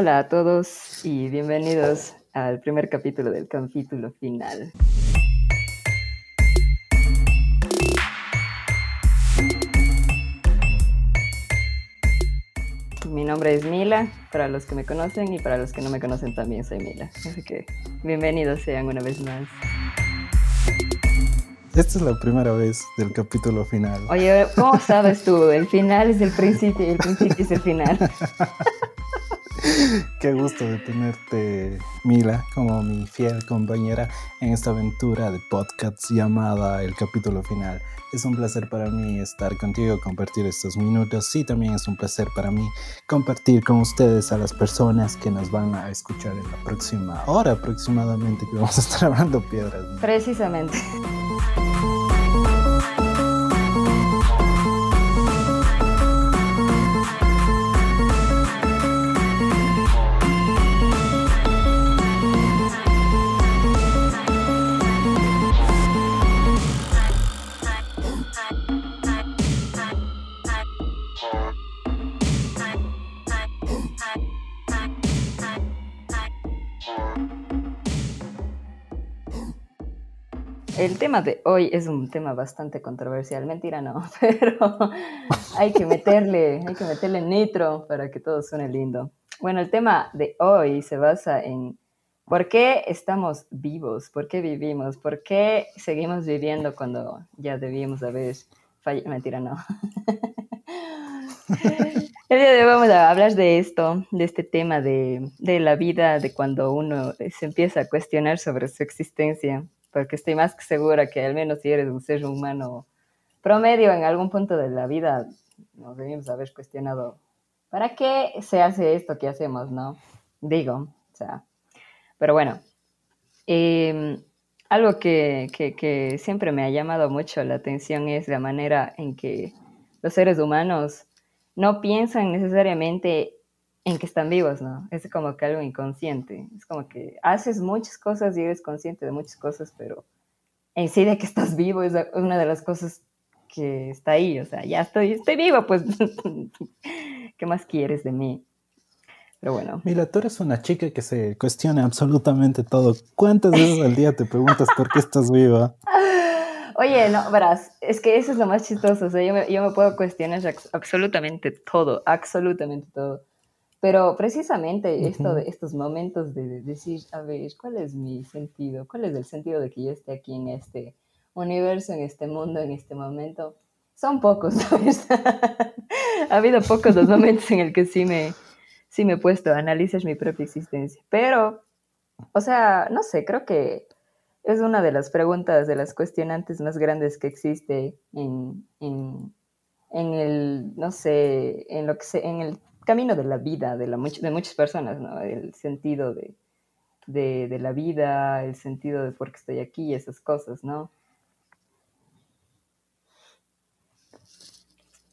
Hola a todos y bienvenidos al primer capítulo del capítulo final. Mi nombre es Mila, para los que me conocen y para los que no me conocen también soy Mila. Así que bienvenidos sean una vez más. Esta es la primera vez del capítulo final. Oye, ¿cómo sabes tú? El final es el principio y el principio es el final. Qué gusto de tenerte, Mila, como mi fiel compañera en esta aventura de podcast llamada El capítulo final. Es un placer para mí estar contigo, compartir estos minutos y también es un placer para mí compartir con ustedes a las personas que nos van a escuchar en la próxima hora aproximadamente que vamos a estar hablando piedras. Precisamente. El tema de hoy es un tema bastante controversial, mentira no, pero hay que meterle, hay que meterle nitro para que todo suene lindo. Bueno, el tema de hoy se basa en por qué estamos vivos, por qué vivimos, por qué seguimos viviendo cuando ya debíamos haber fallado. Mentira no. El día de hoy vamos a hablar de esto, de este tema de, de la vida, de cuando uno se empieza a cuestionar sobre su existencia porque estoy más que segura que al menos si eres un ser humano promedio en algún punto de la vida, nos debimos haber cuestionado, ¿para qué se hace esto que hacemos, no? Digo, o sea, pero bueno, em, algo que, que, que siempre me ha llamado mucho la atención es la manera en que los seres humanos no piensan necesariamente en que están vivos, ¿no? Es como que algo inconsciente. Es como que haces muchas cosas y eres consciente de muchas cosas, pero en sí de que estás vivo es una de las cosas que está ahí. O sea, ya estoy, estoy vivo, pues, ¿qué más quieres de mí? Pero bueno. Mira, tú eres una chica que se cuestiona absolutamente todo. ¿Cuántas veces al día te preguntas por qué estás viva? Oye, no, verás, es que eso es lo más chistoso. O sea, yo me, yo me puedo cuestionar absolutamente todo, absolutamente todo. Pero precisamente esto de estos momentos de decir, a ver, ¿cuál es mi sentido? ¿Cuál es el sentido de que yo esté aquí en este universo, en este mundo, en este momento? Son pocos, ¿sabes? ha habido pocos los momentos en el que sí me, sí me he puesto a analizar mi propia existencia. Pero, o sea, no sé, creo que es una de las preguntas, de las cuestionantes más grandes que existe en, en, en el, no sé, en lo que se, en el camino de la vida de, la, de muchas personas. El sentido de, de, de, la vida, el sentido de por qué estoy aquí, esas cosas, ¿no?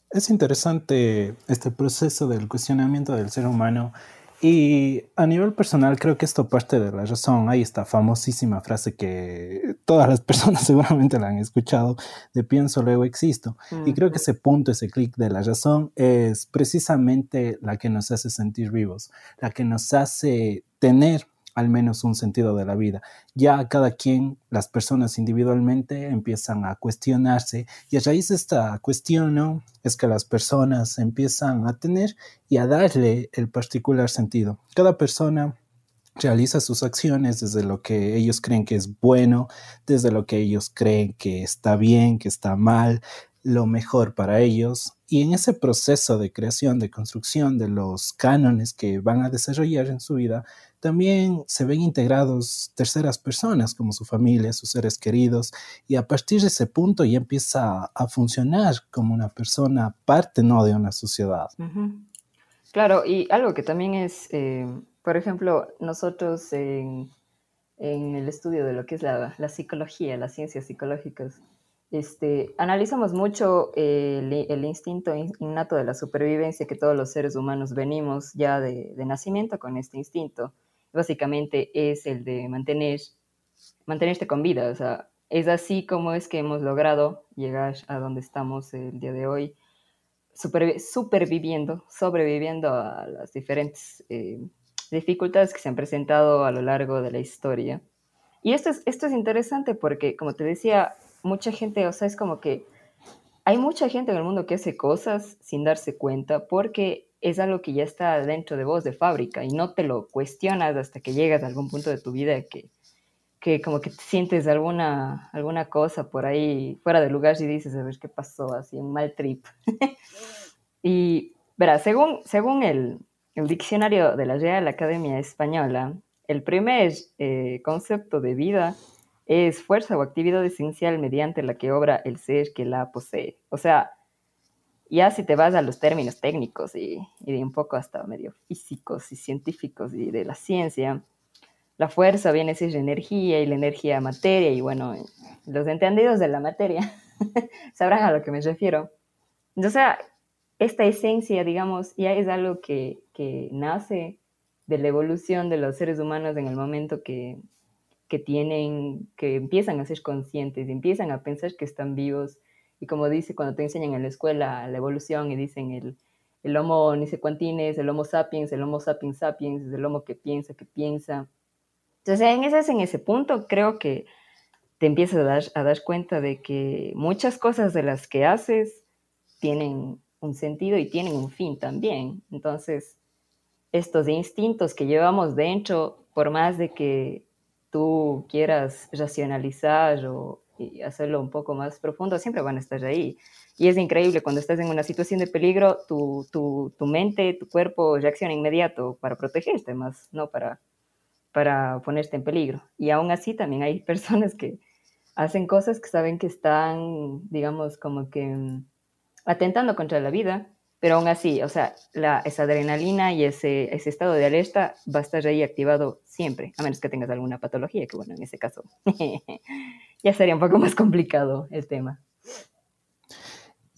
Es interesante este proceso del cuestionamiento del ser humano y a nivel personal creo que esto parte de la razón. Hay esta famosísima frase que todas las personas seguramente la han escuchado, de pienso, luego existo. Y creo que ese punto, ese clic de la razón es precisamente la que nos hace sentir vivos, la que nos hace tener al menos un sentido de la vida. Ya cada quien, las personas individualmente empiezan a cuestionarse y a raíz de esta cuestión ¿no? es que las personas empiezan a tener y a darle el particular sentido. Cada persona realiza sus acciones desde lo que ellos creen que es bueno, desde lo que ellos creen que está bien, que está mal, lo mejor para ellos. Y en ese proceso de creación, de construcción de los cánones que van a desarrollar en su vida, también se ven integrados terceras personas como su familia, sus seres queridos, y a partir de ese punto ya empieza a funcionar como una persona parte no de una sociedad. Claro, y algo que también es, eh, por ejemplo, nosotros en, en, el estudio de lo que es la, la psicología, las ciencias psicológicas, este, analizamos mucho el, el, instinto innato de la supervivencia que todos los seres humanos venimos ya de, de nacimiento con este instinto básicamente es el de mantener, mantenerte con vida. O sea, es así como es que hemos logrado llegar a donde estamos el día de hoy, superviviendo, sobreviviendo a las diferentes eh, dificultades que se han presentado a lo largo de la historia. Y esto es, esto es interesante porque, como te decía, mucha gente, o sea, es como que hay mucha gente en el mundo que hace cosas sin darse cuenta porque es algo que ya está dentro de vos de fábrica y no te lo cuestionas hasta que llegas a algún punto de tu vida que, que como que sientes alguna, alguna cosa por ahí fuera de lugar y dices, a ver qué pasó, así un mal trip. y verá, según, según el, el diccionario de la Real Academia Española, el primer eh, concepto de vida es fuerza o actividad esencial mediante la que obra el ser que la posee. O sea, ya si te vas a los términos técnicos y, y un poco hasta medio físicos y científicos y de la ciencia, la fuerza viene a ser energía y la energía materia y bueno, los entendidos de la materia sabrán a lo que me refiero. O sea, esta esencia, digamos, ya es algo que, que nace de la evolución de los seres humanos en el momento que, que tienen, que empiezan a ser conscientes, empiezan a pensar que están vivos. Y como dice cuando te enseñan en la escuela la evolución y dicen el, el homo ni sé cuantines, el homo sapiens, el homo sapiens sapiens, es el homo que piensa, que piensa. Entonces, en ese, en ese punto creo que te empiezas a dar, a dar cuenta de que muchas cosas de las que haces tienen un sentido y tienen un fin también. Entonces, estos instintos que llevamos dentro, por más de que tú quieras racionalizar o hacerlo un poco más profundo, siempre van a estar ahí. Y es increíble cuando estás en una situación de peligro, tu, tu, tu mente, tu cuerpo reacciona inmediato para protegerte más, no para, para ponerte en peligro. Y aún así también hay personas que hacen cosas que saben que están, digamos, como que mm, atentando contra la vida, pero aún así, o sea, la, esa adrenalina y ese, ese estado de alerta va a estar ahí activado siempre, a menos que tengas alguna patología, que bueno, en ese caso ya sería un poco más complicado el tema.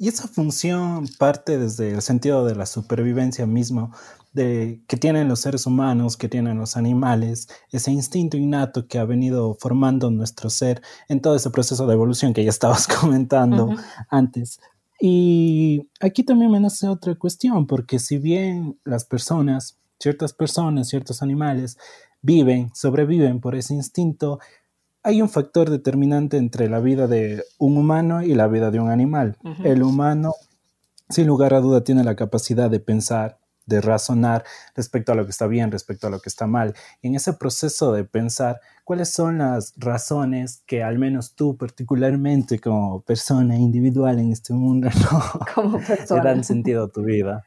Y esa función parte desde el sentido de la supervivencia mismo, de, que tienen los seres humanos, que tienen los animales, ese instinto innato que ha venido formando nuestro ser en todo ese proceso de evolución que ya estabas comentando antes. Y aquí también me nace otra cuestión, porque si bien las personas, ciertas personas, ciertos animales, viven, sobreviven por ese instinto, hay un factor determinante entre la vida de un humano y la vida de un animal. El humano, sin lugar a duda, tiene la capacidad de pensar, de razonar respecto a lo que está bien, respecto a lo que está mal. Y en ese proceso de pensar, ¿cuáles son las razones que al menos tú particularmente como persona individual en este mundo como le dan sentido a tu vida?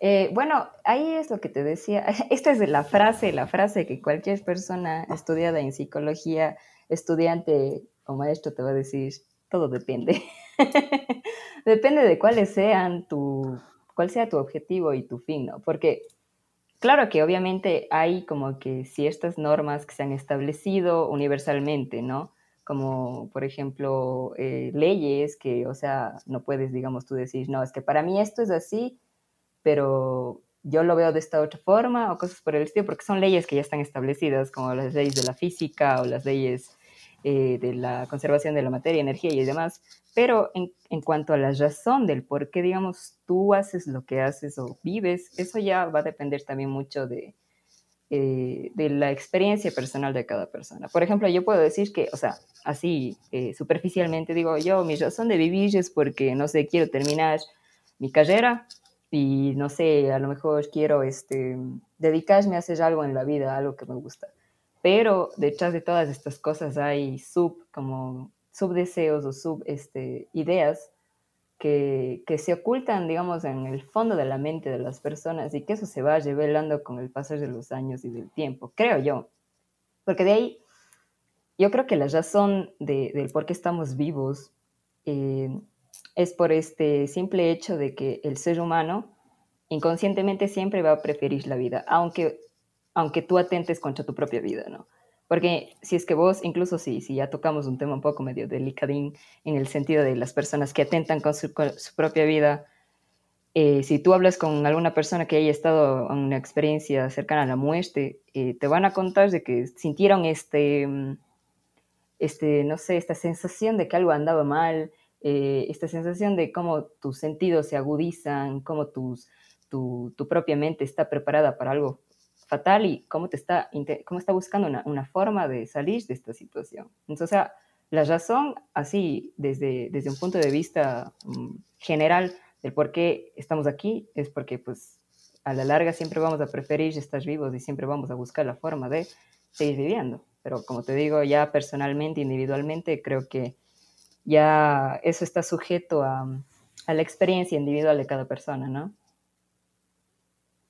Eh, bueno, ahí es lo que te decía. Esta es la frase, la frase que cualquier persona estudiada en psicología, estudiante o maestro te va a decir, todo depende. depende de cuáles sean tu, cuál sea tu objetivo y tu fin, ¿no? Porque claro que obviamente hay como que ciertas normas que se han establecido universalmente, ¿no? Como, por ejemplo, eh, leyes que, o sea, no puedes, digamos, tú decir, no, es que para mí esto es así, pero yo lo veo de esta otra forma o cosas por el estilo, porque son leyes que ya están establecidas, como las leyes de la física o las leyes eh, de la conservación de la materia, energía y demás, pero en, en, cuanto a la razón del por qué, digamos, tú haces lo que haces o vives, eso ya va a depender también mucho de, eh, de la experiencia personal de cada persona. Por ejemplo, yo puedo decir que, o sea, así eh, superficialmente digo, yo mi razón de vivir es porque, no sé, quiero terminar mi carrera y, no sé, a lo mejor quiero este, dedicarme a hacer algo en la vida, algo que me gusta pero detrás de todas estas cosas hay sub, como subdeseos o sub este, ideas que, que, se ocultan, digamos, en el fondo de la mente de las personas y que eso se va revelando con el pasar de los años y del tiempo, creo yo. Porque de ahí, yo creo que la razón de, del por qué estamos vivos eh, es por este simple hecho de que el ser humano inconscientemente siempre va a preferir la vida, aunque aunque tú atentes contra tu propia vida, ¿no? Porque si es que vos, incluso si, si ya tocamos un tema un poco medio delicadín en el sentido de las personas que atentan con su, propia vida, eh, si tú hablas con alguna persona que haya estado en una experiencia cercana a la muerte, eh, te van a contar de que sintieron este, mm, este, no sé, esta sensación de que algo andaba mal, eh, esta sensación de cómo tus sentidos se agudizan, cómo tus, tu, tu propia mente está preparada para algo fatal y cómo, te está, cómo está buscando una, una forma de salir de esta situación. Entonces, la razón, así, desde, desde un punto de vista mm, general del por qué estamos aquí, es porque, pues, a la larga siempre vamos a preferir estar vivos y siempre vamos a buscar la forma de seguir viviendo. Pero como te digo, ya personalmente, individualmente, creo que ya eso está sujeto a, a la experiencia individual de cada persona, ¿no?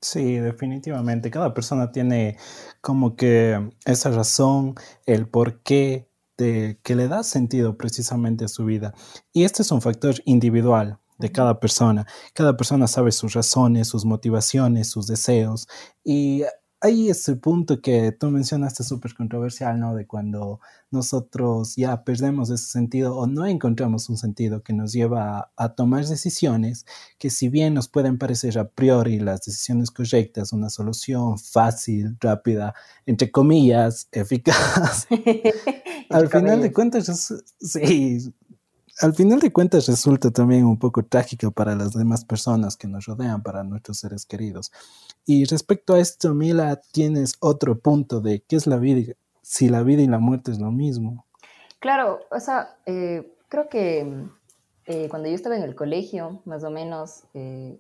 Sí, definitivamente. Cada persona tiene como que esa razón, el por qué de, que le da sentido precisamente a su vida. Y este es un factor individual de cada persona. Cada persona sabe sus razones, sus motivaciones, sus deseos. Y hay ese punto que tú mencionaste súper controversial, ¿no? De cuando nosotros ya perdemos ese sentido o no encontramos un sentido que nos lleva a, tomar decisiones que si bien nos pueden parecer a priori las decisiones correctas, una solución fácil, rápida, entre comillas, eficaz, al final de cuentas, sí, al final de cuentas resulta también un poco trágico para las demás personas que nos rodean, para nuestros seres queridos. Y respecto a esto, Mila, tienes otro punto de qué es la vida, si la vida y la muerte es lo mismo. Claro, o sea, eh, creo que eh, cuando yo estaba en el colegio, más o menos, eh,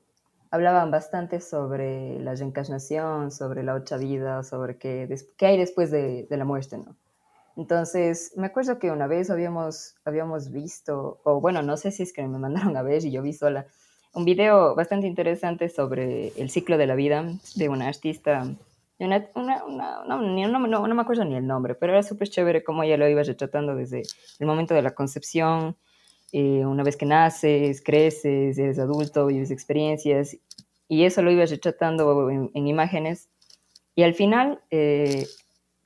hablaban bastante sobre la reencarnación, sobre la otra vida, sobre qué, hay después de, de la muerte, ¿no? Entonces, me acuerdo que una vez habíamos, habíamos visto, o bueno, no sé si es que me mandaron a ver y yo vi sola, un video bastante interesante sobre el ciclo de la vida de una artista, una, una, no, no, no, me acuerdo ni el nombre, pero era súper chévere cómo ella lo iba retratando desde el momento de la concepción, eh, una vez que naces, creces, eres adulto, vives experiencias, y eso lo iba retratando en, en imágenes. Y al final, eh,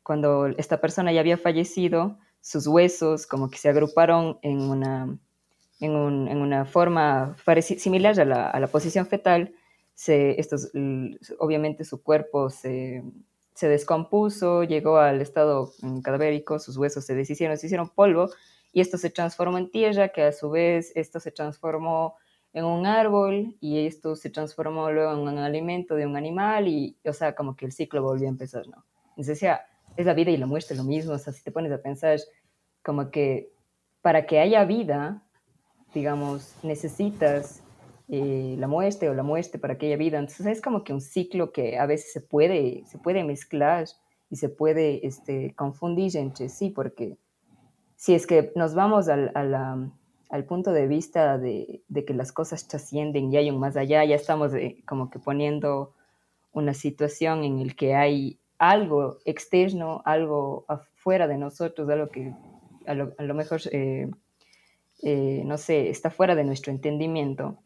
cuando esta persona ya había fallecido, sus huesos como que se agruparon en una, en, una forma similar a la, a la, posición fetal. Se, estos, obviamente su cuerpo se, se, descompuso, llegó al estado mm, cadavérico, sus huesos se deshicieron, se hicieron polvo y esto se transformó en tierra, que a su vez esto se transformó en un árbol y esto se transformó luego en un alimento de un animal y, o sea, como que el ciclo volvió a empezar, ¿no? Entonces decía, es la vida y la muerte lo mismo, o sea, si te pones a pensar como que para que haya vida, digamos, necesitas eh, la muerte o la muerte para que haya vida, entonces es como que un ciclo que a veces se puede, se puede mezclar y se puede este, confundir entre sí, porque si es que nos vamos al, al punto de vista de, de, que las cosas trascienden y hay un más allá, ya estamos eh, como que poniendo una situación en el que hay algo externo, algo afuera de nosotros, algo que a lo, mejor, eh, eh, no sé, está fuera de nuestro entendimiento,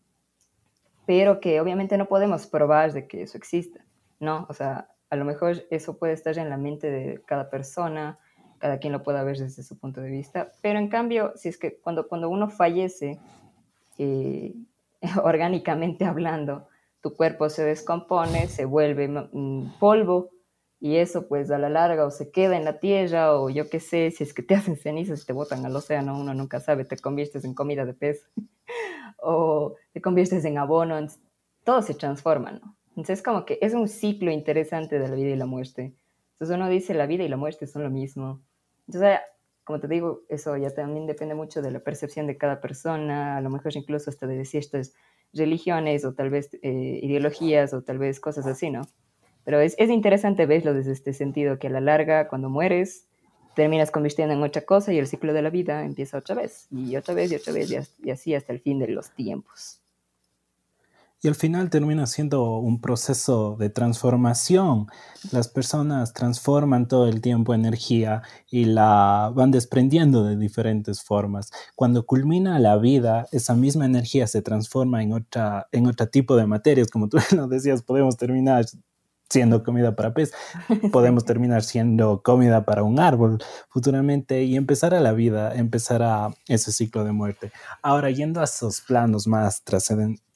pero que obviamente no podemos probar de que eso exista, ¿no? O sea, a lo mejor eso puede estar en la mente de cada persona, cada quien lo pueda ver desde su punto de vista, pero en cambio, si es que cuando, cuando uno fallece, eh, orgánicamente hablando, tu cuerpo se descompone, se vuelve mm, polvo, y eso pues a la larga o se queda en la tierra o yo qué sé, si es que te hacen cenizas y te botan al océano, uno nunca sabe, te conviertes en comida de pez o te conviertes en abono, todo se transforma, ¿no? Entonces como que es un ciclo interesante de la vida y la muerte. Entonces uno dice la vida y la muerte son lo mismo. Entonces, como te digo, eso ya también depende mucho de la percepción de cada persona, a lo mejor incluso hasta de ciertas religiones o tal vez eh, ideologías o tal vez cosas así, ¿no? Pero es, es interesante verlo desde este sentido, que a la larga, cuando mueres, terminas convirtiendo en otra cosa y el ciclo de la vida empieza otra vez, y otra vez, y otra vez, y así hasta el fin de los tiempos. Y al final termina siendo un proceso de transformación. Las personas transforman todo el tiempo energía y la van desprendiendo de diferentes formas. Cuando culmina la vida, esa misma energía se transforma en otra, en otro tipo de materias. Como tú lo decías, podemos terminar siendo comida para pez, podemos terminar siendo comida para un árbol futuramente y empezar a la vida, empezar a ese ciclo de muerte. Ahora, yendo a esos planos más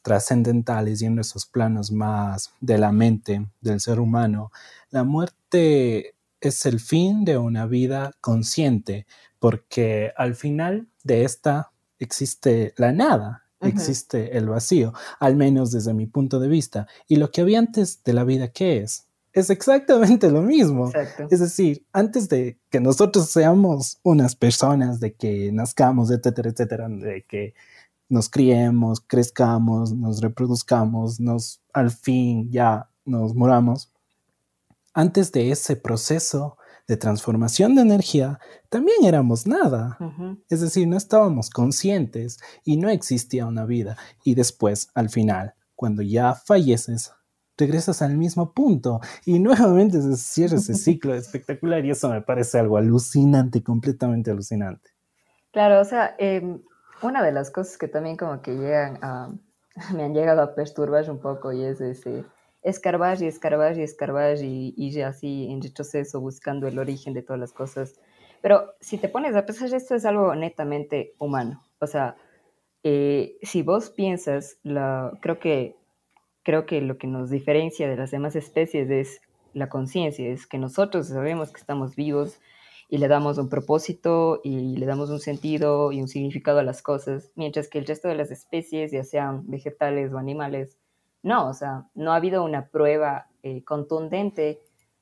trascendentales, yendo a esos planos más de la mente del ser humano, la muerte es el fin de una vida consciente, porque al final de esta existe la nada, existe el vacío, al menos desde mi punto de vista. Y lo que había antes de la vida, ¿qué es? es exactamente lo mismo. Es decir, antes de que nosotros seamos unas personas, de que nazcamos, etcétera, etcétera, de que nos criemos, crezcamos, nos reproduzcamos, nos al fin ya nos moramos, antes de ese proceso de transformación de energía, también éramos nada. Es decir, no estábamos conscientes y no existía una vida. Y después, al final, cuando ya falleces, regresas al mismo punto y nuevamente se cierra ese ciclo espectacular y eso me parece algo alucinante, completamente alucinante. Claro, o sea, em, una de las cosas que también como que llegan a, me han llegado a perturbar un poco y es ese escarbar y escarbar y escarbar y ir así en retroceso buscando el origen de todas las cosas. Pero si te pones a pensar, esto es algo netamente humano. O sea, eh, si vos piensas, la, creo que creo que lo que nos diferencia de las demás especies es la conciencia, es que nosotros sabemos que estamos vivos y le damos un propósito y le damos un sentido y un significado a las cosas, mientras que el resto de las especies, ya sean vegetales o animales, no, o sea, no ha habido una prueba eh, contundente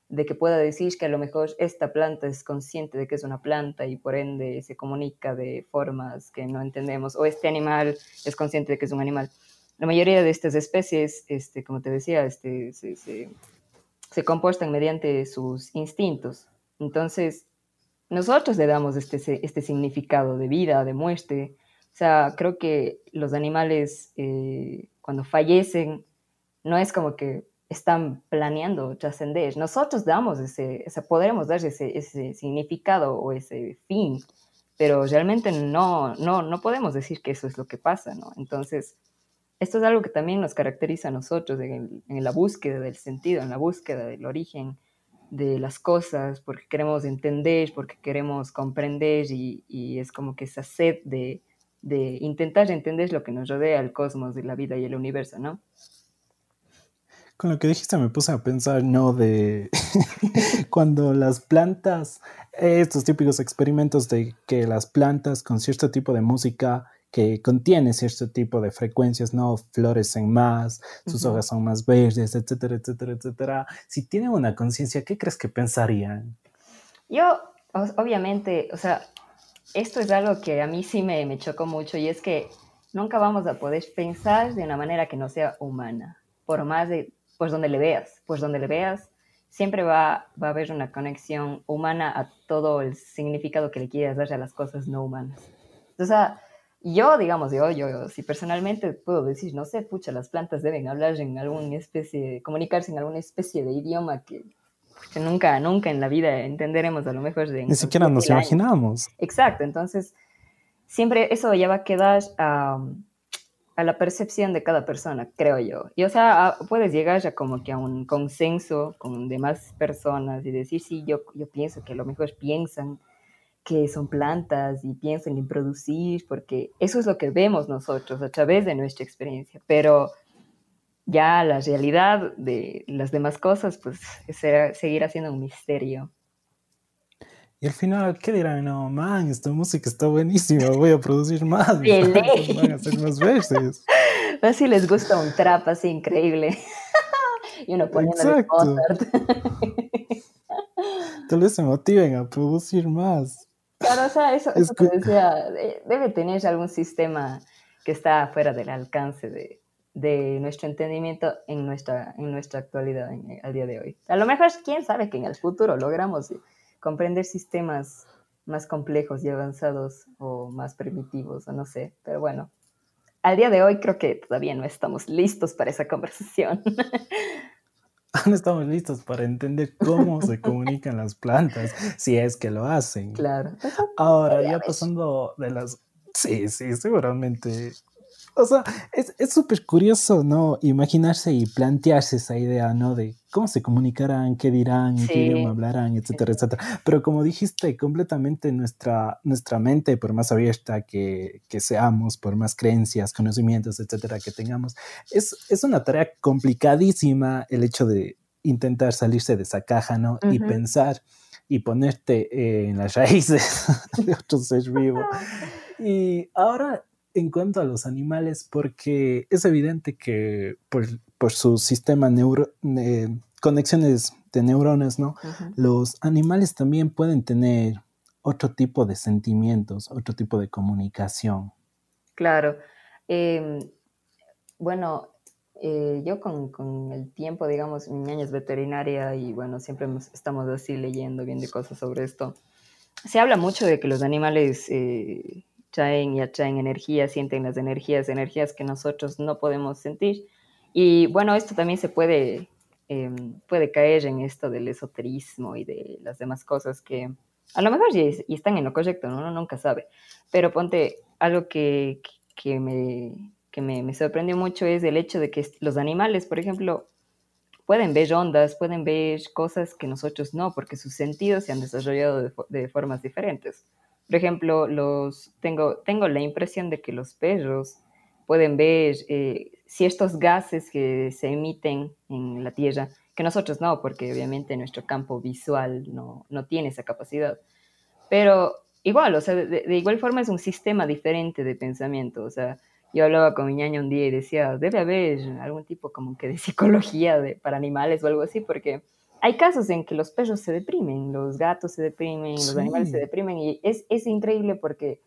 de que pueda decir que a lo mejor esta planta es consciente de que es una planta y por ende se comunica de formas que no entendemos, o este animal es consciente de que es un animal la mayoría de estas especies, este, como te decía, este, se, se, comportan mediante sus instintos. Entonces, nosotros le damos este, este significado de vida, de muerte. O sea, creo que los animales eh, cuando fallecen no es como que están planeando trascender. Nosotros damos ese, podremos dar ese, ese, significado o ese fin, pero realmente no, no, no podemos decir que eso es lo que pasa, ¿no? Entonces, esto es algo que también nos caracteriza a nosotros en, la búsqueda del sentido, en la búsqueda del origen de las cosas, porque queremos entender, porque queremos comprender y, es como que esa sed de, de, intentar entender lo que nos rodea, el cosmos, y la vida y el universo, ¿no? Con lo que dijiste me puse a pensar, ¿no? De cuando las plantas, estos típicos experimentos de que las plantas con cierto tipo de música que contiene cierto tipo de frecuencias, ¿no? Florecen más, sus hojas son más verdes, etcétera, etcétera, etcétera. Si tienen una conciencia, ¿qué crees que pensarían? Yo, obviamente, o sea, esto es algo que a mí sí me, me chocó mucho y es que nunca vamos a poder pensar de una manera que no sea humana, por más de, pues donde le veas, pues donde le veas, siempre va, va a haber una conexión humana a todo el significado que le quieras dar a las cosas no humanas. O sea, yo, digamos, yo, yo, si personalmente puedo decir, no sé, pucha, las plantas deben hablar en alguna especie, comunicarse en alguna especie de idioma que, nunca, nunca en la vida entenderemos a lo mejor. De, Ni siquiera nos imaginamos. Exacto, entonces siempre eso ya va a quedar a la percepción de cada persona, creo yo. Y o sea, puedes llegar ya como que a un consenso con demás personas y decir, sí, yo, yo pienso que lo mejor piensan que son plantas y piensen en producir, porque eso es lo que vemos nosotros a través de nuestra experiencia, pero ya la realidad de las demás cosas, pues será, seguirá siendo un misterio. Y al final, ¿qué dirán? No, man, esta música está buenísima, voy a producir más. Van a hacer más veces. ver si les gusta un trap así increíble. y uno poniendo Mozart. Tal vez se motiven a producir más. Claro, o sea, eso, eso te decía, debe tener algún sistema que está fuera del alcance de, de nuestro entendimiento en nuestra, en nuestra actualidad, en, al día de hoy. A lo mejor, quién sabe que en el futuro logramos comprender sistemas más complejos y avanzados o más primitivos, o no sé, pero bueno, al día de hoy creo que todavía no estamos listos para esa conversación. no estamos listos para entender cómo se comunican las plantas, si es que lo hacen. Claro. Ahora, ya pasando de las... Sí, sí, seguramente o sea, es súper curioso, ¿no? Imaginarse y plantearse esa idea, ¿no? De cómo se comunicarán, qué dirán, qué idioma hablarán, etcétera, etcétera. Pero como dijiste, completamente nuestra, nuestra mente, por más abierta que, que seamos, por más creencias, conocimientos, etcétera, que tengamos, es, es una tarea complicadísima el hecho de intentar salirse de esa caja, ¿no? Y pensar y ponerte en las raíces de otro ser vivo. Y ahora en cuanto a los animales, porque es evidente que por, su sistema neuro, conexiones de neuronas, ¿no? Los animales también pueden tener otro tipo de sentimientos, otro tipo de comunicación. Claro. Em, bueno, eh, yo con, el tiempo, digamos, mi niña es veterinaria y bueno, siempre estamos así leyendo, viendo cosas sobre esto. Se habla mucho de que los animales eh, traen y atraen energía, sienten las energías, energías que nosotros no podemos sentir. Y bueno, esto también se puede, em, puede caer en esto del esoterismo y de las demás cosas que a lo mejor y, están en lo correcto, ¿no? uno nunca sabe. Pero ponte algo que, que, me, que me, me, sorprendió mucho es el hecho de que los animales, por ejemplo, pueden ver ondas, pueden ver cosas que nosotros no, porque sus sentidos se han desarrollado de, de formas diferentes. Por ejemplo, los, tengo, tengo la impresión de que los perros pueden ver eh, ciertos gases que se emiten en la Tierra, que nosotros no, porque obviamente nuestro campo visual no, no tiene esa capacidad. Pero igual, o sea, de, igual forma es un sistema diferente de pensamiento. O sea, yo hablaba con mi ñaña un día y decía, debe haber algún tipo como que de psicología de, para animales o algo así, porque hay casos en que los perros se deprimen, los gatos se deprimen, los animales se deprimen y es, es increíble porque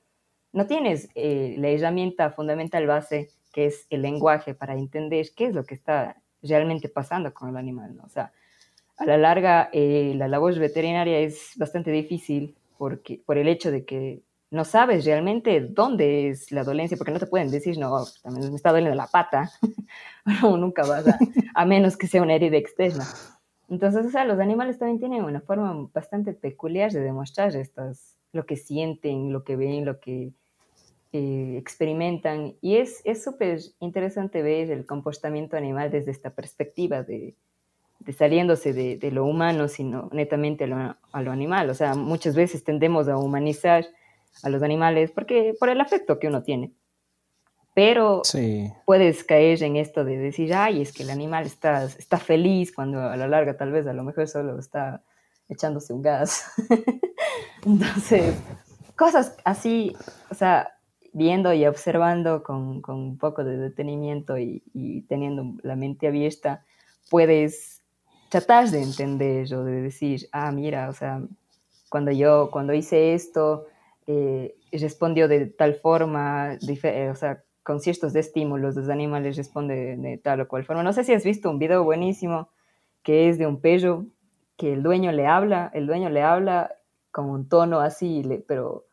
no tienes eh, la herramienta fundamental base que es el lenguaje para entender qué es lo que está realmente pasando con el animal. ¿no? O sea, a la larga eh, la labor veterinaria es bastante difícil porque, por el hecho de que no sabes realmente dónde es la dolencia, porque no te pueden decir, no, también me está doliendo la pata, no, nunca vas a, a menos que sea una herida externa. Entonces, o sea, los animales también tienen una forma bastante peculiar de demostrar estas, lo que sienten, lo que ven, lo que eh, experimentan. Y es súper interesante ver el comportamiento animal desde esta perspectiva de, saliéndose de, de, lo humano, sino netamente a lo, a lo, animal. O sea, muchas veces tendemos a humanizar a los animales porque por el afecto que uno tiene. Pero puedes caer en esto de decir, ay, es que el animal está, está feliz cuando a la larga tal vez a lo mejor solo está echándose un gas. Entonces, cosas así, o sea, viendo y observando con, con un poco de detenimiento y, y, teniendo la mente abierta, puedes tratar de entender o de decir, ah, mira, o sea, cuando yo, cuando hice esto, eh, respondió de tal forma, o sea, con ciertos estímulos los animales responden de tal o cual forma. No sé si has visto un video buenísimo que es de un perro que el dueño le habla, el dueño le habla con un tono así, pero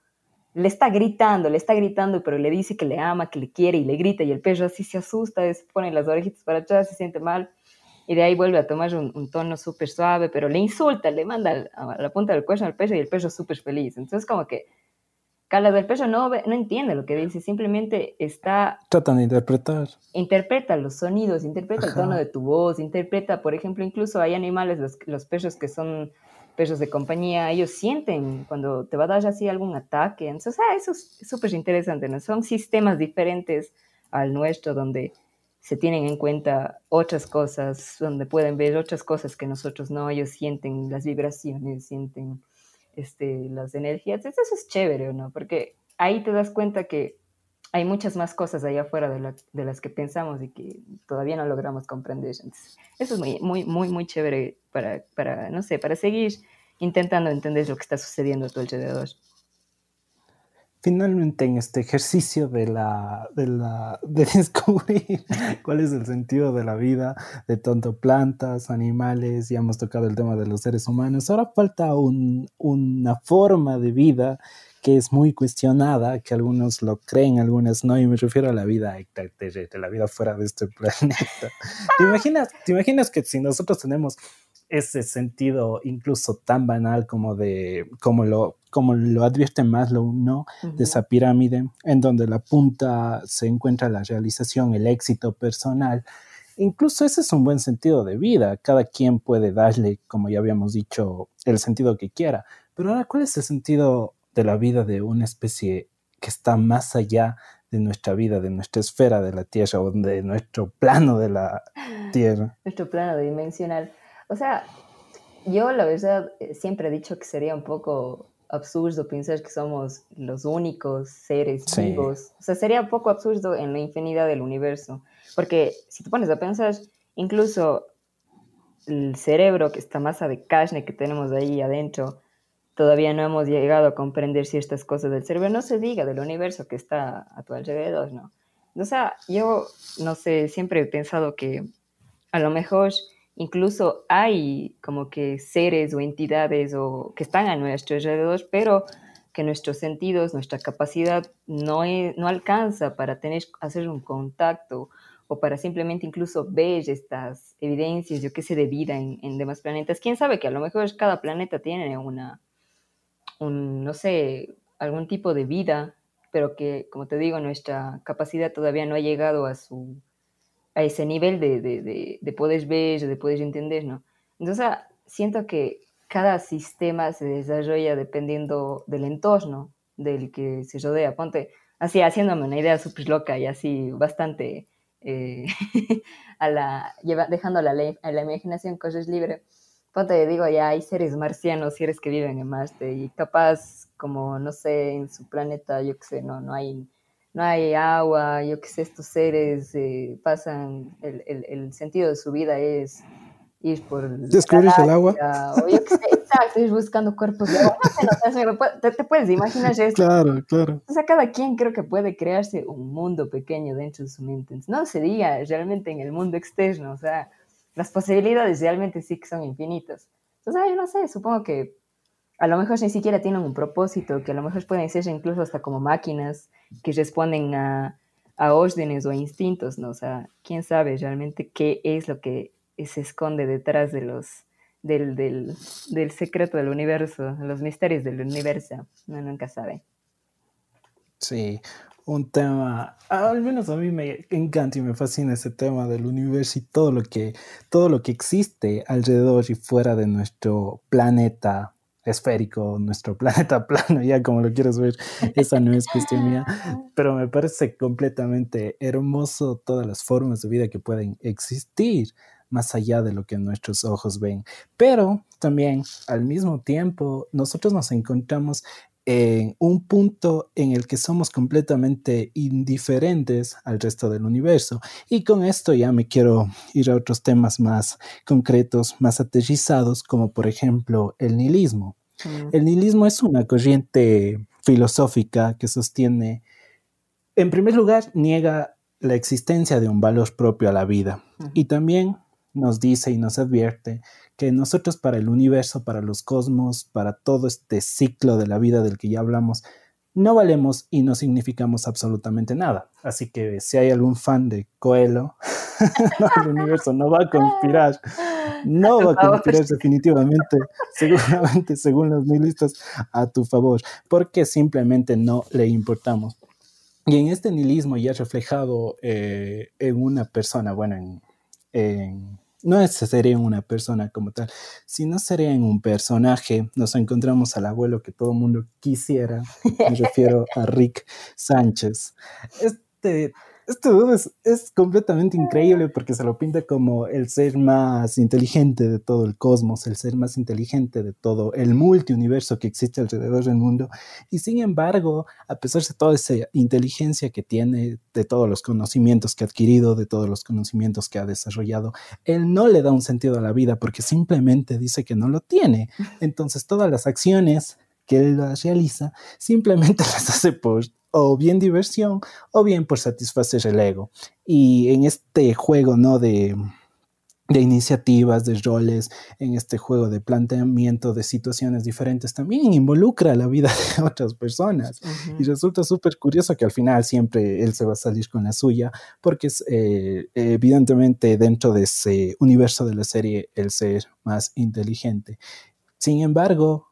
le está gritando, le está gritando, pero le dice que le ama, que le quiere y le grita y el perro así se asusta, se pone las orejitas para atrás, se siente mal y de ahí vuelve a tomar un, tono súper suave, pero le insulta, le manda a la punta del cuello al perro y el perro súper feliz. Entonces como que Carla del Peso no, no entiende lo que dice, simplemente está... Tratan de interpretar. Interpreta los sonidos, interpreta el tono de tu voz, interpreta, por ejemplo, incluso hay animales, los, los perros que son perros de compañía, ellos sienten cuando te va a dar así algún ataque. Entonces, ah, eso es súper interesante, ¿no? Son sistemas diferentes al nuestro donde se tienen en cuenta otras cosas, donde pueden ver otras cosas que nosotros no, ellos sienten las vibraciones, sienten este, las energías, eso es chévere, ¿no? Porque ahí te das cuenta que hay muchas más cosas allá afuera de, de las que pensamos y que todavía no logramos comprender. Entonces, eso es muy, muy, muy, muy chévere para, para, no sé, para seguir intentando entender lo que está sucediendo a tu alrededor finalmente en este ejercicio de, la, de, descubrir cuál es el sentido de la vida de tanto plantas, animales, ya hemos tocado el tema de los seres humanos, ahora falta un, una forma de vida que es muy cuestionada, que algunos lo creen, algunos no, y me refiero a la vida extraterrestre, la vida fuera de este planeta. ¿Te imaginas, ¿Te imaginas que si nosotros tenemos ese sentido incluso tan banal como de como lo como lo advierte Maslow no de esa pirámide en donde la punta se encuentra la realización el éxito personal incluso ese es un buen sentido de vida cada quien puede darle como ya habíamos dicho el sentido que quiera pero ahora cuál es el sentido de la vida de una especie que está más allá de nuestra vida, de nuestra esfera de la Tierra o de nuestro plano de la Tierra. Nuestro plano dimensional. O sea, yo la verdad eh, siempre he dicho que sería un poco absurdo pensar que somos los únicos seres vivos. O sea, sería un poco absurdo en la infinidad del universo. Porque si te pones a pensar, incluso el cerebro, que está masa de carne que tenemos ahí adentro, todavía no hemos llegado a comprender ciertas cosas del cerebro, no se diga del universo que está a tu alrededor, ¿no? O sea, yo, no sé, siempre he pensado que a lo mejor incluso hay como que seres o entidades o que están a nuestro alrededor, pero que nuestros sentidos, nuestra capacidad no, no alcanza para tener, hacer un contacto o para simplemente incluso ver estas evidencias, yo qué sé, de vida en, en, demás planetas. ¿Quién sabe que a lo mejor cada planeta tiene una, un, no sé, algún tipo de vida, pero que, como te digo, nuestra capacidad todavía no ha llegado a su a ese nivel de, de, de, poder ver, de poder entender, ¿no? Entonces, siento que cada sistema se desarrolla dependiendo del entorno del que se rodea. Ponte, así haciéndome una idea súper loca y así bastante eh, a la, lleva, dejando la, a la imaginación cosas libre. Ponte, digo, ya hay seres marcianos, seres que viven en Marte y capaz como, no sé, en su planeta, yo qué sé, no, no hay no hay agua, yo qué sé, estos seres eh, pasan, el, el, el, sentido de su vida es ir por... Descubrir el agua. O yo qué sé, exacto, ir buscando cuerpos de agua. te, te, puedes imaginar eso. Claro, claro. O sea, cada quien creo que puede crearse un mundo pequeño dentro de su mente. No se diga realmente en el mundo externo, o sea, las posibilidades realmente sí que son infinitas. Entonces, yo no sé, supongo que a lo mejor ni siquiera tienen un propósito, que a lo mejor pueden ser incluso hasta como máquinas que responden a, a órdenes o a instintos, ¿no? O sea, quién sabe realmente qué es lo que se esconde detrás de los, del, del, del secreto del universo, los misterios del universo, uno nunca sabe. Sí, un tema, al menos a mí me encanta y me fascina ese tema del universo y todo lo que, todo lo que existe alrededor y fuera de nuestro planeta esférico, nuestro planeta plano, ya como lo quieres ver, esa no es cuestión mía, pero me parece completamente hermoso todas las formas de vida que pueden existir más allá de lo que nuestros ojos ven. Pero también al mismo tiempo nosotros nos encontramos en un punto en el que somos completamente indiferentes al resto del universo. Y con esto ya me quiero ir a otros temas más concretos, más aterrizados, como por ejemplo el nihilismo. Mm. El nihilismo es una corriente filosófica que sostiene, en primer lugar, niega la existencia de un valor propio a la vida y también nos dice y nos advierte que nosotros para el universo, para los cosmos, para todo este ciclo de la vida del que ya hablamos, no valemos y no significamos absolutamente nada. Así que si hay algún fan de Coelho, el universo no va a conspirar no va a conspirar definitivamente, seguramente, según los nihilistas, a tu favor, porque simplemente no le importamos. Y en este nihilismo ya reflejado eh, en una persona, bueno, en, en, no sería en una persona como tal, sino sería en un personaje. Nos encontramos al abuelo que todo el mundo quisiera, me refiero a Rick Sánchez. Este este dude es, completamente increíble porque se lo pinta como el ser más inteligente de todo el cosmos, el ser más inteligente de todo el multiuniverso que existe alrededor del mundo. Y sin embargo, a pesar de toda esa inteligencia que tiene, de todos los conocimientos que ha adquirido, de todos los conocimientos que ha desarrollado, él no le da un sentido a la vida porque simplemente dice que no lo tiene. Entonces todas las acciones que él las realiza simplemente las hace por o bien diversión o bien por satisfacer el ego. Y en este juego, ¿no? De, de iniciativas, de roles, en este juego de planteamiento de situaciones diferentes, también involucra la vida de otras personas. Y resulta súper curioso que al final siempre él se va a salir con la suya, porque es eh, evidentemente dentro de ese universo de la serie el ser más inteligente. Sin embargo,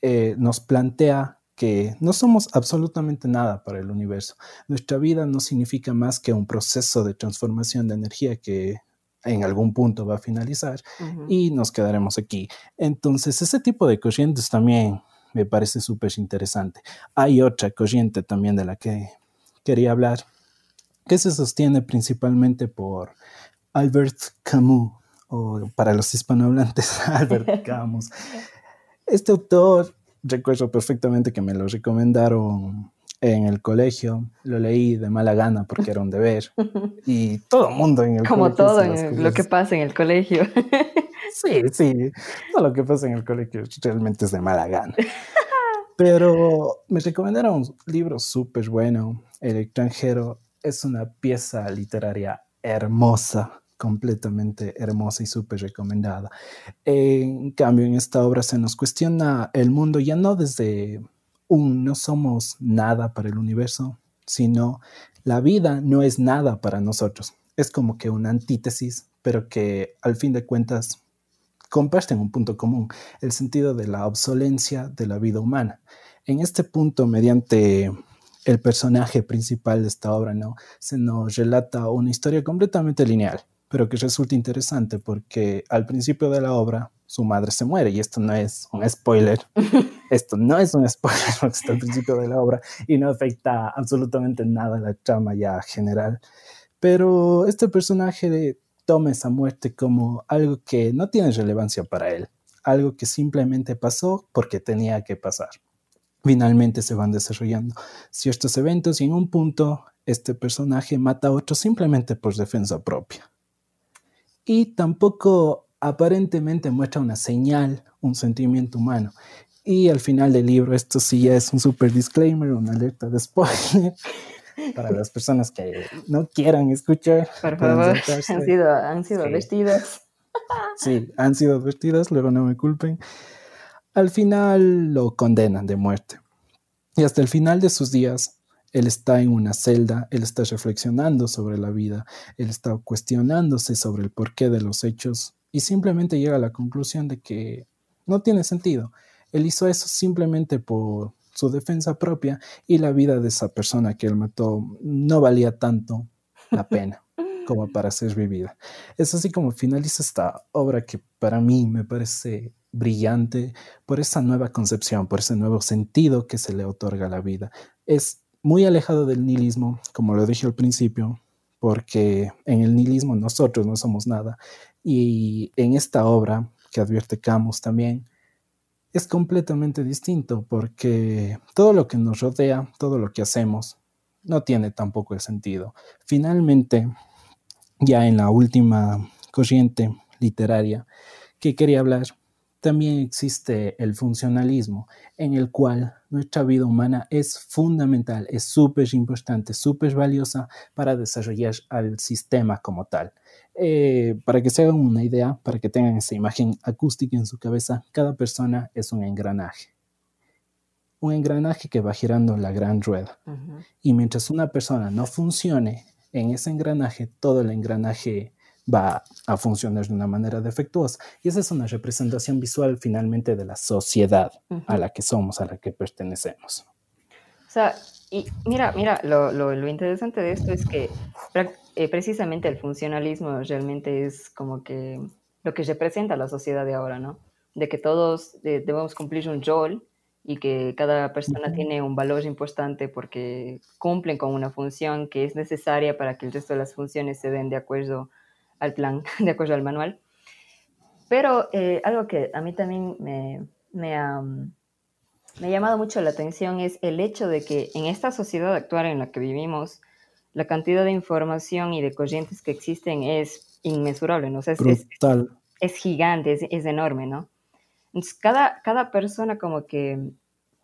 eh, nos plantea que no somos absolutamente nada para el universo. Nuestra vida no significa más que un proceso de transformación de energía que en algún punto va a finalizar y nos quedaremos aquí. Entonces, ese tipo de corrientes también me parece súper interesante. Hay otra corriente también de la que quería hablar, que se sostiene principalmente por Albert Camus, o para los hispanohablantes, Albert Camus. Este autor recuerdo perfectamente que me lo recomendaron en el colegio, lo leí de mala gana porque era un deber y todo el mundo en el Como todo en lo que pasa en el colegio. Sí, sí. Todo lo que pasa en el colegio realmente es de mala gana. Pero me recomendaron un libro súper bueno. El extranjero es una pieza literaria hermosa, completamente hermosa y súper recomendada. En cambio, en esta obra se nos cuestiona el mundo ya no desde un no somos nada para el universo, sino la vida no es nada para nosotros. Es como que una antítesis, pero que al fin de cuentas comparten un punto común, el sentido de la obsolencia de la vida humana. En este punto, mediante el personaje principal de esta obra, ¿no? Se nos relata una historia completamente lineal, pero que resulta interesante porque al principio de la obra su madre se muere y esto no es un spoiler. Esto no es un spoiler porque está al principio de la obra y no afecta absolutamente nada a la trama ya general. Pero este personaje toma esa muerte como algo que no tiene relevancia para él, algo que simplemente pasó porque tenía que pasar. Finalmente se van desarrollando ciertos eventos y en un punto este personaje mata a otro simplemente por defensa propia. Y tampoco aparentemente muestra una señal, un sentimiento humano. Y al final del libro, esto sí ya es un super disclaimer, una alerta de spoiler para las personas que no quieran escuchar. Por favor, han sido, han sido vestidas. Sí, han sido advertidas, luego no me culpen. Al final lo condenan de muerte. Y hasta el final de sus días, él está en una celda, él está reflexionando sobre la vida, él está cuestionándose sobre el porqué de los hechos y simplemente llega a la conclusión de que no tiene sentido. Él hizo eso simplemente por su defensa propia y la vida de esa persona que él mató no valía tanto la pena como para ser vivida. Es así como finaliza esta obra que para mí me parece brillante por esa nueva concepción, por ese nuevo sentido que se le otorga a la vida. Es muy alejado del nihilismo, como lo dije al principio, porque en el nihilismo nosotros no somos nada. Y en esta obra que advierte Camus también, es completamente distinto porque todo lo que nos rodea, todo lo que hacemos, no tiene tampoco el sentido. Finalmente, ya en la última corriente literaria que quería hablar, también existe el funcionalismo, en el cual nuestra vida humana es fundamental, es súper importante, súper valiosa para desarrollar al sistema como tal. Eh, para que se hagan una idea, para que tengan esa imagen acústica en su cabeza, cada persona es un engranaje. Un engranaje que va girando la gran rueda. Y mientras una persona no funcione en ese engranaje, todo el engranaje va a funcionar de una manera defectuosa. Y esa es una representación visual finalmente de la sociedad a la que somos, a la que pertenecemos. O sea, y mira, mira, lo, lo, lo interesante de esto es que eh, precisamente el funcionalismo realmente es como que lo que representa la sociedad de ahora, ¿no? De que todos eh, debemos cumplir un rol y que cada persona tiene un valor importante porque cumplen con una función que es necesaria para que el resto de las funciones se den de acuerdo al plan, de acuerdo al manual. Pero eh, algo que a mí también me, me, ha, me, ha, llamado mucho la atención es el hecho de que en esta sociedad actual en la que vivimos, la cantidad de información y de corrientes que existen es inmesurable, ¿no? es, es, gigante, es, es, enorme, ¿no? Entonces, cada, cada persona como que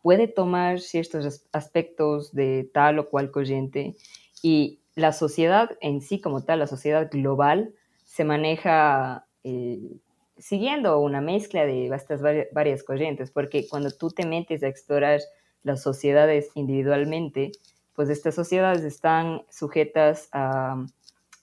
puede tomar ciertos aspectos de tal o cual corriente y la sociedad en sí como tal, la sociedad global, se maneja eh, siguiendo una mezcla de estas varias corrientes, porque cuando tú te metes a explorar las sociedades individualmente, pues estas sociedades están sujetas a,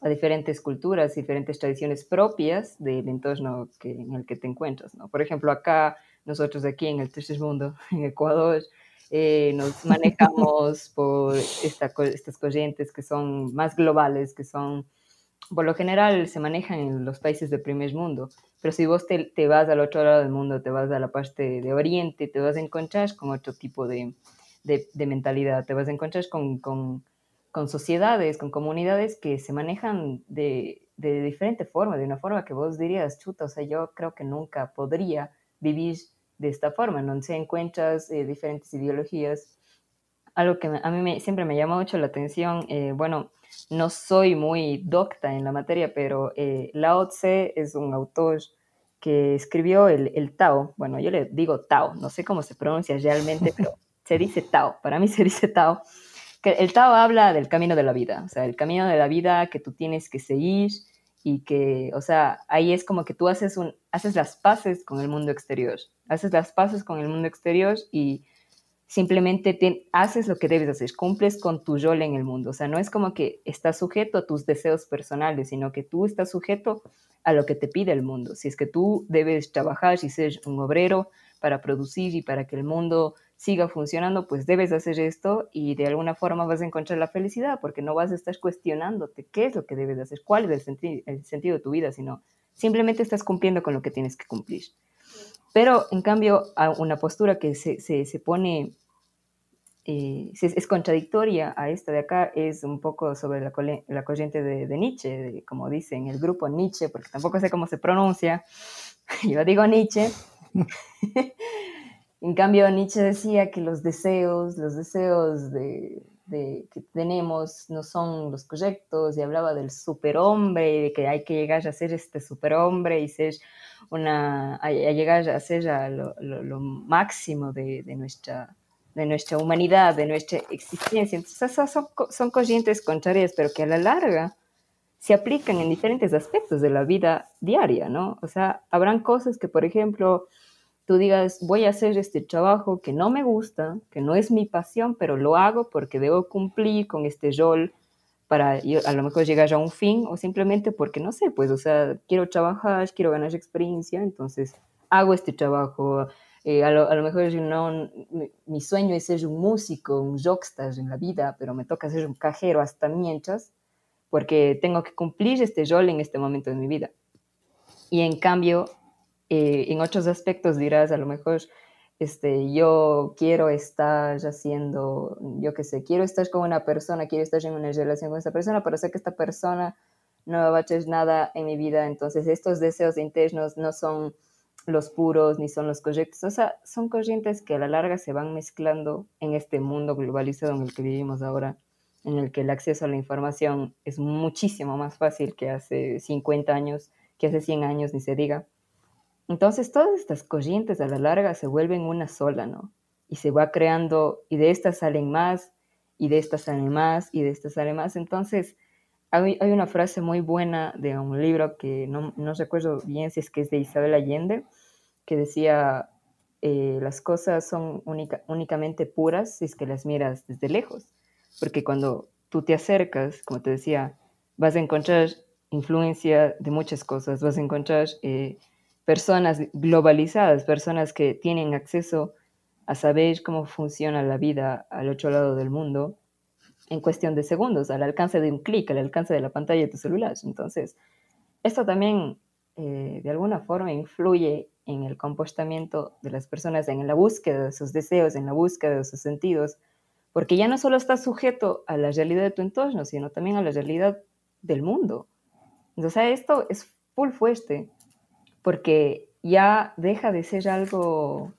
diferentes culturas, diferentes tradiciones propias del entorno que, en el que te encuentras. ¿no? Por ejemplo, acá, nosotros aquí en el tercer mundo, en Ecuador, eh, nos manejamos por estas corrientes que son más globales, que son por lo general se manejan en los países del primer mundo, pero si vos te, vas al otro lado del mundo, te vas a la parte de Oriente, te vas a encontrar con otro tipo de, de, mentalidad, te vas a encontrar con, con, con, sociedades, con comunidades que se manejan de, de diferente forma, de una forma que vos dirías, chuta, o sea, yo creo que nunca podría vivir de esta forma, ¿no? Se encuentras eh, diferentes ideologías. Algo que a mí me, siempre me llama mucho la atención, eh, bueno, no soy muy docta en la materia, pero eh, Lao Tse es un autor que escribió el, el Tao. Bueno, yo le digo Tao, no sé cómo se pronuncia realmente, pero se dice Tao. Para mí se dice Tao. Que el Tao habla del camino de la vida, o sea, el camino de la vida que tú tienes que seguir y que, o sea, ahí es como que tú haces, un, haces las paces con el mundo exterior, haces las paces con el mundo exterior y simplemente haces lo que debes hacer, cumples con tu rol en el mundo, o sea, no es como que estás sujeto a tus deseos personales, sino que tú estás sujeto a lo que te pide el mundo. Si es que tú debes trabajar y ser un obrero para producir y para que el mundo siga funcionando, pues debes hacer esto y de alguna forma vas a encontrar la felicidad, porque no vas a estar cuestionándote qué es lo que debes hacer, cuál es el, el sentido de tu vida, sino simplemente estás cumpliendo con lo que tienes que cumplir. Pero en cambio, a una postura que se, se, pone, eh, es contradictoria a esta de acá, es un poco sobre la, la corriente de, de Nietzsche, como dicen, el grupo Nietzsche, porque tampoco sé cómo se pronuncia, yo digo Nietzsche. En cambio, Nietzsche decía que los deseos, los deseos de, que tenemos no son los correctos y hablaba del superhombre y de que hay que llegar a ser este superhombre y ser una, a, llegar a ser lo, máximo de, nuestra, de nuestra humanidad, de nuestra existencia. Entonces, esas son, son corrientes contrarias, pero que a la larga se aplican en diferentes aspectos de la vida diaria, ¿no? O sea, habrán cosas que, por ejemplo, tú digas, voy a hacer este trabajo que no me gusta, que no es mi pasión, pero lo hago porque debo cumplir con este rol para a lo mejor llegar a un fin o simplemente porque no sé, pues, o sea, quiero trabajar, quiero ganar experiencia, entonces hago este trabajo. Eh, a, lo, a, lo, mejor no, mi, sueño es ser un músico, un rockstar en la vida, pero me toca ser un cajero hasta mientras, porque tengo que cumplir este rol en este momento de mi vida. Y en cambio, eh, en otros aspectos dirás, a lo mejor, este, yo quiero estar haciendo, yo qué sé, quiero estar con una persona, quiero estar en una relación con esa persona, pero sé que esta persona no va a hacer nada en mi vida, entonces estos deseos internos no son los puros ni son los correctos, o sea, son corrientes que a la larga se van mezclando en este mundo globalizado en el que vivimos ahora, en el que el acceso a la información es muchísimo más fácil que hace 50 años, que hace 100 años, ni se diga. Entonces todas estas corrientes a la larga se vuelven una sola, ¿no? Y se va creando, y de estas salen más, y de estas salen más, y de estas salen más. Entonces hay, una frase muy buena de un libro que no, recuerdo bien si es que es de Isabel Allende, que decía, eh, las cosas son únicamente puras si es que las miras desde lejos, porque cuando tú te acercas, como te decía, vas a encontrar influencia de muchas cosas, vas a encontrar... Eh, personas globalizadas, personas que tienen acceso a saber cómo funciona la vida al otro lado del mundo en cuestión de segundos, al alcance de un clic, al alcance de la pantalla de tu celular. Entonces, esto también eh, de alguna forma influye en el comportamiento de las personas, en la búsqueda de sus deseos, en la búsqueda de sus sentidos, porque ya no solo estás sujeto a la realidad de tu entorno, sino también a la realidad del mundo. Entonces, esto es full fuerte porque ya deja de ser algo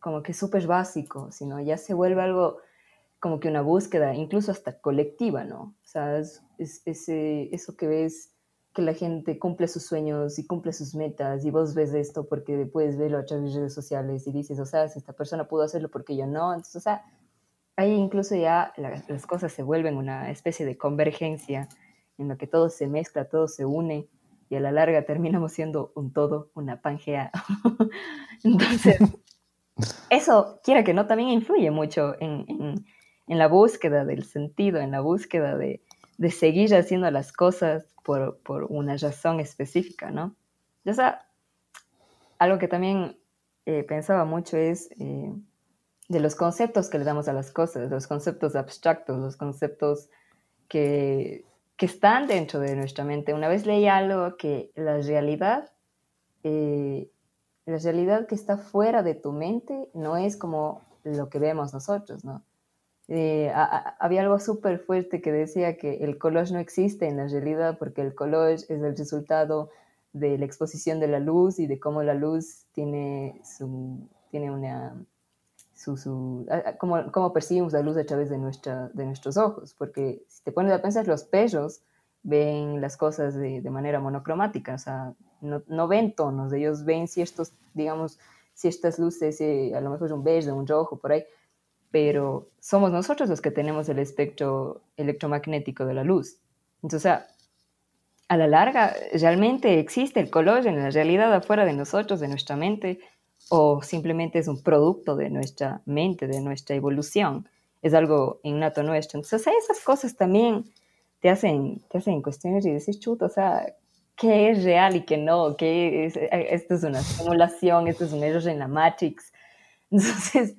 como que súper básico, sino ya se vuelve algo como que una búsqueda, incluso hasta colectiva, ¿no? O sea, es, ese, eso que ves que la gente cumple sus sueños y cumple sus metas y vos ves esto porque puedes verlo a través de redes sociales y dices, o sea, si esta persona pudo hacerlo porque yo no, entonces, o sea, ahí incluso ya las cosas se vuelven una especie de convergencia en la que todo se mezcla, todo se une y a la larga terminamos siendo un todo, una pangea. Entonces, eso, quiera que no, también influye mucho en, en, la búsqueda del sentido, en la búsqueda de, de seguir haciendo las cosas por, por, una razón específica, ¿no? O sea, algo que también eh, pensaba mucho es eh, de los conceptos que le damos a las cosas, los conceptos abstractos, los conceptos que que están dentro de nuestra mente. Una vez leí algo que la realidad, eh, la realidad que está fuera de tu mente no es como lo que vemos nosotros, ¿no? Eh, había algo súper fuerte que decía que el color no existe en la realidad porque el color es el resultado de la exposición de la luz y de cómo la luz tiene, su, tiene una... Su, su, cómo, cómo, percibimos la luz a través de, nuestra, de nuestros ojos, porque si te pones a pensar, los perros ven las cosas de, manera monocromática, o sea, no, ven tonos, ellos ven ciertos, digamos, ciertas luces, eh, a lo mejor un verde, un rojo, por ahí, pero somos nosotros los que tenemos el espectro electromagnético de la luz. Entonces, a la larga, realmente existe el color en la realidad afuera de nosotros, de nuestra mente, o simplemente es un producto de nuestra mente, de nuestra evolución, es algo innato nuestro. Entonces, esas cosas también te hacen, te hacen cuestiones y decís, chuto, o sea, ¿qué es real y qué no? ¿Qué es, esto es una simulación, esto es un error en la Matrix. Entonces,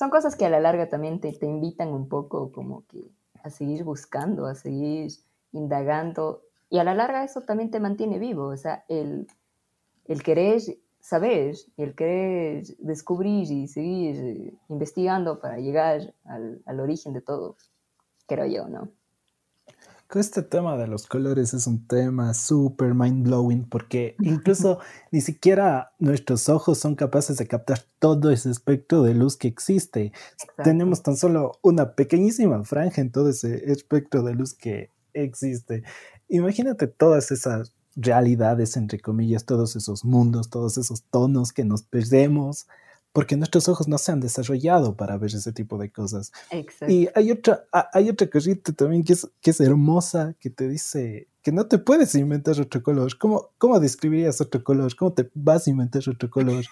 son cosas que a la larga también te, te invitan un poco como que a seguir buscando, a seguir indagando. Y a la larga eso también te mantiene vivo, o sea, el, el querer saber, el querer descubrir y seguir investigando para llegar al, al origen de todo, creo yo, ¿no? Este tema de los colores es un tema súper mind blowing porque incluso ni siquiera nuestros ojos son capaces de captar todo ese espectro de luz que existe. Tenemos tan solo una pequeñísima franja en todo ese espectro de luz que existe. Imagínate todas esas realidades, entre comillas, todos esos mundos, todos esos tonos que nos perdemos porque nuestros ojos no se han desarrollado para ver ese tipo de cosas. Exacto. Y hay otra, hay otra cosita también que es, que es hermosa, que te dice que no te puedes inventar otro color. ¿Cómo, ¿Cómo describirías otro color? ¿Cómo te vas a inventar otro color?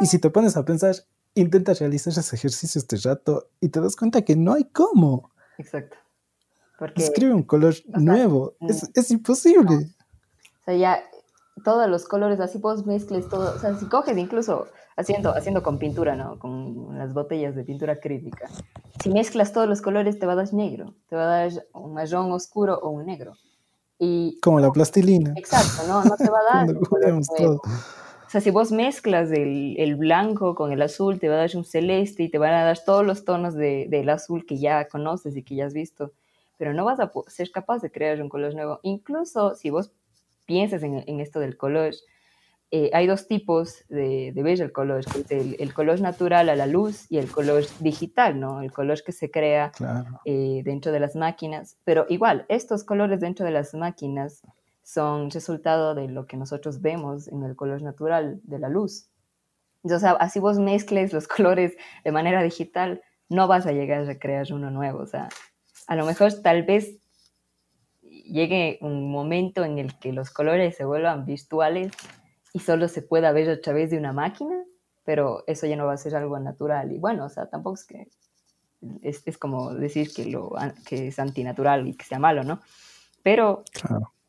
y si te pones a pensar, intenta realizar ese ejercicio este rato y te das cuenta que no hay cómo. Exacto. Porque, Escribe un color nuevo. es, es, imposible. O sea, ya todos los colores, así vos mezcles todo. O sea, si coges incluso haciendo, haciendo con pintura, ¿no? Con las botellas de pintura crítica. Si mezclas todos los colores te va a dar negro, te va a dar un marrón oscuro o un negro. Y, Como la plastilina. Exacto, no, no te va a dar. todo. O sea, si vos mezclas el, el, blanco con el azul, te va a dar un celeste y te van a dar todos los tonos de, del azul que ya conoces y que ya has visto. Pero no vas a ser capaz de crear un color nuevo. Incluso si vos piensas en, en esto del color, eh, hay dos tipos de, de ver el color, el, color natural a la luz y el color digital, ¿no? El color que se crea eh, dentro de las máquinas. Pero igual, estos colores dentro de las máquinas son resultado de lo que nosotros vemos en el color natural de la luz. Entonces, así vos mezcles los colores de manera digital, no vas a llegar a crear uno nuevo. O sea, a lo mejor tal vez llegue un momento en el que los colores se vuelvan virtuales y solo se pueda ver a través de una máquina, pero eso ya no va a ser algo natural. Y bueno, o sea, tampoco es que es, como decir que, lo, que es antinatural y que sea malo, ¿no? Pero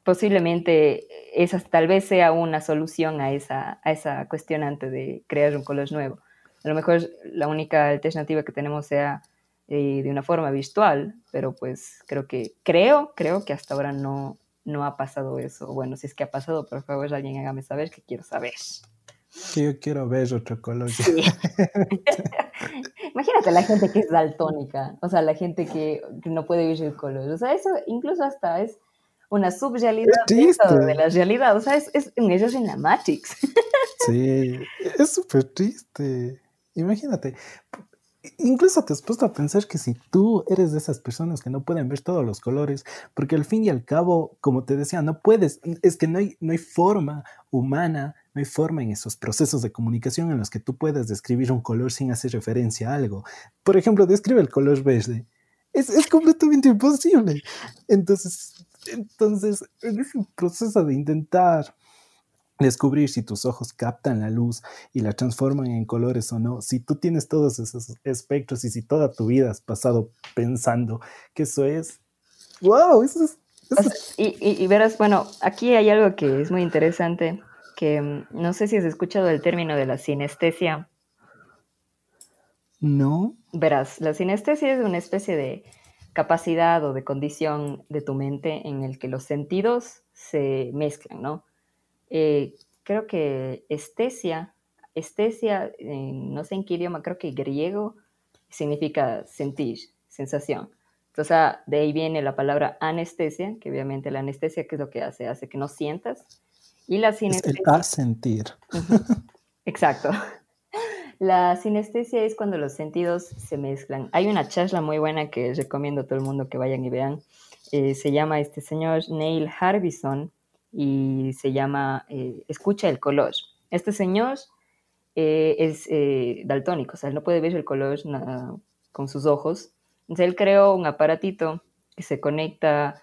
posiblemente esa tal vez sea una solución a esa, a esa cuestionante de crear un color nuevo. A lo mejor la única alternativa que tenemos sea eh, de una forma virtual, pero pues creo que, creo, creo que hasta ahora no, no ha pasado eso. Bueno, si es que ha pasado, por favor, alguien hágame saber que quiero saber. yo quiero ver otro color. Imagínate la gente que es daltónica, o sea, la gente que, no puede ver el color. O sea, eso incluso hasta es una subrealidad de la realidad. O sea, es, es un ellos en la Matrix. sí, es súper triste. Imagínate, incluso te has puesto a pensar que si tú eres de esas personas que no pueden ver todos los colores, porque al fin y al cabo, como te decía, no puedes, es que no hay, no hay forma humana, no hay forma en esos procesos de comunicación en los que tú puedas describir un color sin hacer referencia a algo. Por ejemplo, describe el color verde. Es, es completamente imposible. Entonces, entonces, en ese proceso de intentar descubrir si tus ojos captan la luz y la transforman en colores o no, si tú tienes todos esos espectros y si toda tu vida has pasado pensando que eso es, wow, eso es... y, verás, bueno, aquí hay algo que es muy interesante, que mm, no sé si has escuchado el término de la sinestesia. No. Verás, la sinestesia es una especie de capacidad o de condición de tu mente en el que los sentidos se mezclan, ¿no? Eh, creo que estesia, estesia, no sé en qué idioma, creo que griego, significa sentir, sensación. Entonces, de ahí viene la palabra anestesia, que obviamente la anestesia, ¿qué es lo que hace? Hace que no sientas. Y la sinestesia... Es el sentir. Exacto. La sinestesia es cuando los sentidos se mezclan. Hay una charla muy buena que recomiendo a todo el mundo que vayan y vean, eh, se llama este señor Neil Harbison y se llama eh, Escucha el color. Este señor eh, es daltónico, o sea, él no puede ver el color con sus ojos. Entonces él creó un aparatito que se conecta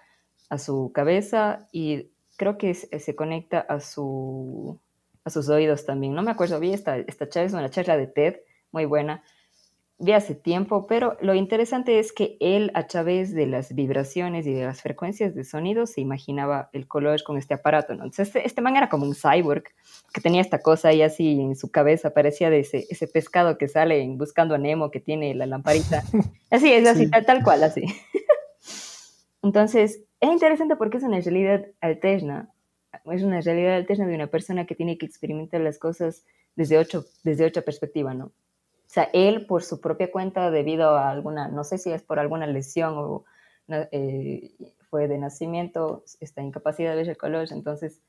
a su cabeza y creo que se conecta a, su, a sus oídos también. No me acuerdo, vi esta, esta charla, es una charla de TED, muy buena, de hace tiempo, pero lo interesante es que él a través de las vibraciones y de las frecuencias de sonido se imaginaba el color con este aparato, ¿no? Entonces este, este man era como un cyborg que tenía esta cosa ahí así en su cabeza, parecía de ese, ese pescado que sale buscando a Nemo que tiene la lamparita. Así, es así, tal, tal cual, así. Entonces, es interesante porque es una realidad alterna, es una realidad alterna de una persona que tiene que experimentar las cosas desde, ocho, desde otra perspectiva, ¿no? O sea, él por su propia cuenta, debido a alguna, no sé si es por alguna lesión o eh, fue de nacimiento, esta incapacidad de ver el color, entonces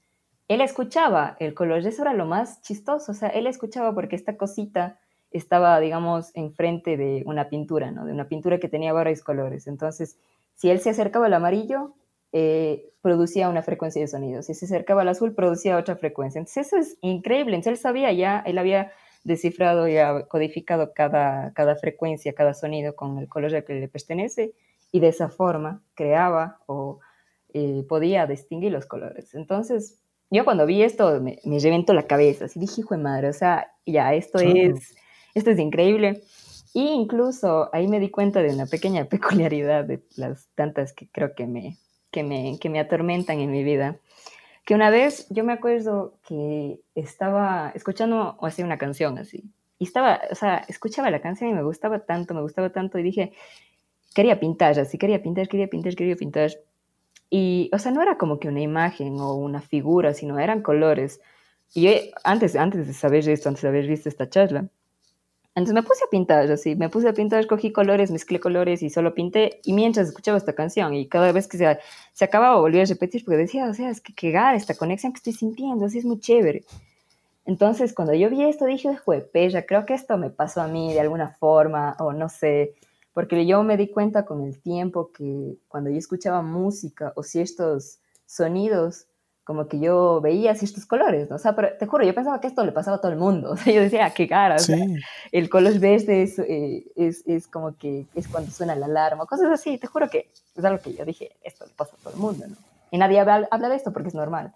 él escuchaba el color, eso era lo más chistoso, o sea, él escuchaba porque esta cosita estaba, digamos, enfrente de una pintura, ¿no? De una pintura que tenía varios colores. Entonces, si él se acercaba al amarillo, eh, producía una frecuencia de sonido. Si se acercaba al azul, producía otra frecuencia. Entonces, eso es increíble. Entonces, él sabía ya, él había descifrado y codificado cada, cada frecuencia, cada sonido con el color al que le pertenece y de esa forma creaba o eh, podía distinguir los colores. Entonces, yo cuando vi esto me, me reventó la cabeza, así dije, hijo de madre, o sea, ya, esto, es, esto es increíble. E incluso ahí me di cuenta de una pequeña peculiaridad de las tantas que creo que me, que me, que me atormentan en mi vida que una vez yo me acuerdo que estaba escuchando o así una canción así, y estaba, o sea, escuchaba la canción y me gustaba tanto, me gustaba tanto, y dije, quería pintar, así, quería pintar, quería pintar, quería pintar. Y, o sea, no era como que una imagen o una figura, sino eran colores. Y antes, antes de saber esto, antes de haber visto esta charla, entonces me puse a pintar, así, me puse a pintar, escogí colores, mezclé colores y solo pinté. Y mientras escuchaba esta canción, y cada vez que se, se acababa, volvía a repetir, porque decía, o sea, es que qué gara esta conexión que estoy sintiendo, así es muy chévere. Entonces, cuando yo vi esto, dije, ya creo que esto me pasó a mí de alguna forma, o no sé, porque yo me di cuenta con el tiempo que cuando yo escuchaba música o ciertos sonidos, como que yo veía ciertos colores, ¿no? O sea, pero te juro, yo pensaba que esto le pasaba a todo el mundo. O sea, yo decía, qué cara. O sea, el color verde es, eh, es, es, como que es cuando suena la alarma, cosas así. Te juro que es algo que yo dije, esto le pasa a todo el mundo, ¿no? Y nadie habla, habla de esto porque es normal.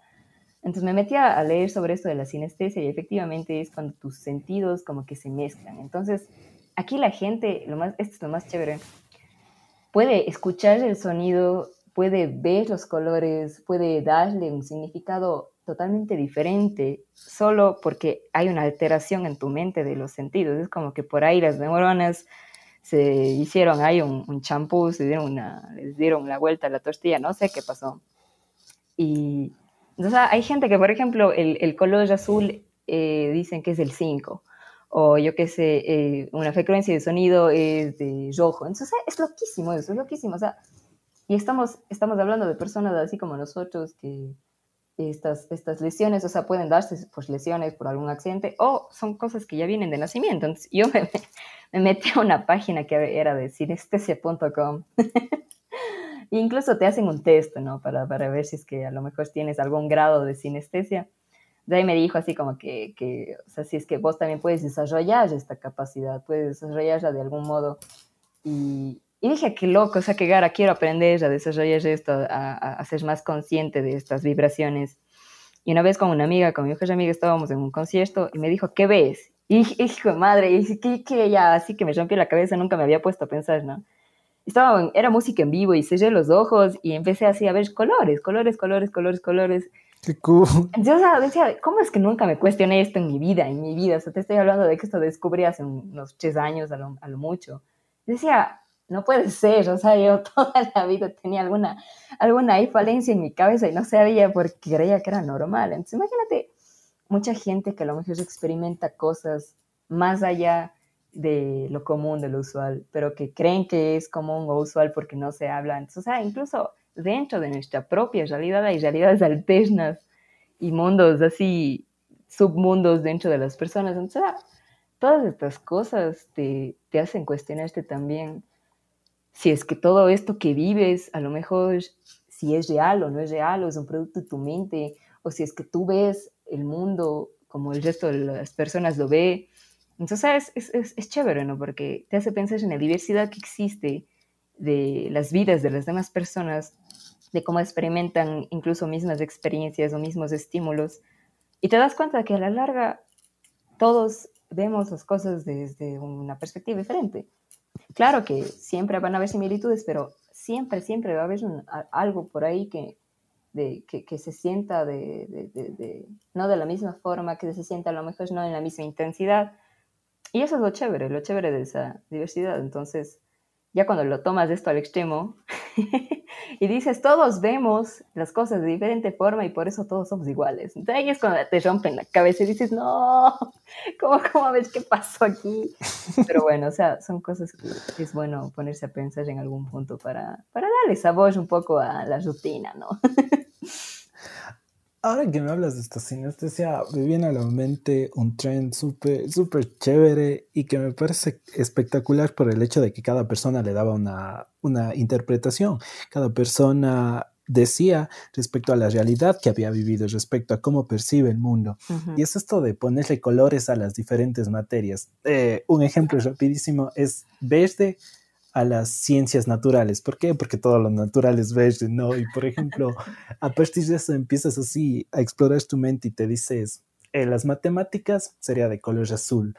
Entonces me metí a leer sobre esto de la sinestesia y efectivamente es cuando tus sentidos como que se mezclan. Entonces, aquí la gente, lo más, esto es lo más chévere, puede escuchar el sonido puede ver los colores, puede darle un significado totalmente diferente solo porque hay una alteración en tu mente de los sentidos. Es como que por ahí las neuronas se hicieron ahí un champú, se dieron una, les dieron la vuelta a la tortilla, no sé qué pasó. Y entonces hay gente que, por ejemplo, el, el color azul eh, dicen que es el 5, o yo qué sé, eh, una frecuencia de sonido es de rojo. Entonces es loquísimo eso, es loquísimo. O sea, y estamos, estamos hablando de personas así como nosotros que estas, estas lesiones, o sea, pueden darse pues lesiones por algún accidente o son cosas que ya vienen de nacimiento. Entonces yo me, me metí a una página que era de sinestesia.com. Incluso te hacen un test, ¿no? Para, para ver si es que a lo mejor tienes algún grado de sinestesia. De ahí me dijo así como que, que, o sea, si es que vos también puedes desarrollar esta capacidad, puedes desarrollarla de algún modo. Y, y dije, qué loco, o sea, qué gara, quiero aprender a desarrollar esto, a, a, ser más consciente de estas vibraciones. Y una vez con una amiga, con mi hija amiga, estábamos en un concierto y me dijo, ¿qué ves? Y dije, hijo de madre, y dije, ¿qué, qué? Ya, así que me rompió la cabeza, nunca me había puesto a pensar, ¿no? Estaba, era música en vivo y cerré los ojos y empecé así a ver colores, colores, colores, colores, colores. Qué cool. Yo o sea, decía, ¿cómo es que nunca me cuestioné esto en mi vida, en mi vida? O sea, te estoy hablando de que esto descubrí hace unos tres años a lo, a lo mucho. Decía, no puede ser, o sea, yo toda la vida tenía alguna, alguna falencia en mi cabeza y no sabía por qué creía que era normal. Entonces, imagínate, mucha gente que a lo mejor experimenta cosas más allá de lo común, de lo usual, pero que creen que es común o usual porque no se habla. Entonces, o sea, incluso dentro de nuestra propia realidad hay realidades alternas y mundos así, submundos dentro de las personas. Entonces, todas estas cosas te, te hacen cuestionarte también si es que todo esto que vives, a lo mejor si es real o no es real, o es un producto de tu mente, o si es que tú ves el mundo como el resto de las personas lo ve. Entonces es, es, es chévere, ¿no? Porque te hace pensar en la diversidad que existe de las vidas de las demás personas, de cómo experimentan incluso mismas experiencias o mismos estímulos. Y te das cuenta que a la larga todos vemos las cosas desde una perspectiva diferente. Claro que siempre van a haber similitudes, pero siempre, siempre va a haber algo por ahí que, de, que, que se sienta de, de, no de la misma forma, que se sienta a lo mejor no en la misma intensidad. Y eso es lo chévere, lo chévere de esa diversidad. Entonces, ya cuando lo tomas esto al extremo y dices, todos vemos las cosas de diferente forma y por eso todos somos iguales. Entonces ahí es cuando te rompen la cabeza y dices, no, ¿cómo, cómo ves qué pasó aquí? Pero bueno, o sea, son cosas que es bueno ponerse a pensar en algún punto para, para darle sabor un poco a la rutina, ¿no? Ahora que me hablas de esta sinestesia, me viene a la mente un trend súper, súper chévere y que me parece espectacular por el hecho de que cada persona le daba una, una interpretación. Cada persona decía respecto a la realidad que había vivido, respecto a cómo percibe el mundo. Y es esto de ponerle colores a las diferentes materias. Eh, un ejemplo rapidísimo es verde a las ciencias naturales. ¿Por qué? Porque todo lo natural es verde, ¿no? Y por ejemplo, a partir de eso empiezas así a explorar tu mente y te dices, eh, las matemáticas sería de color azul,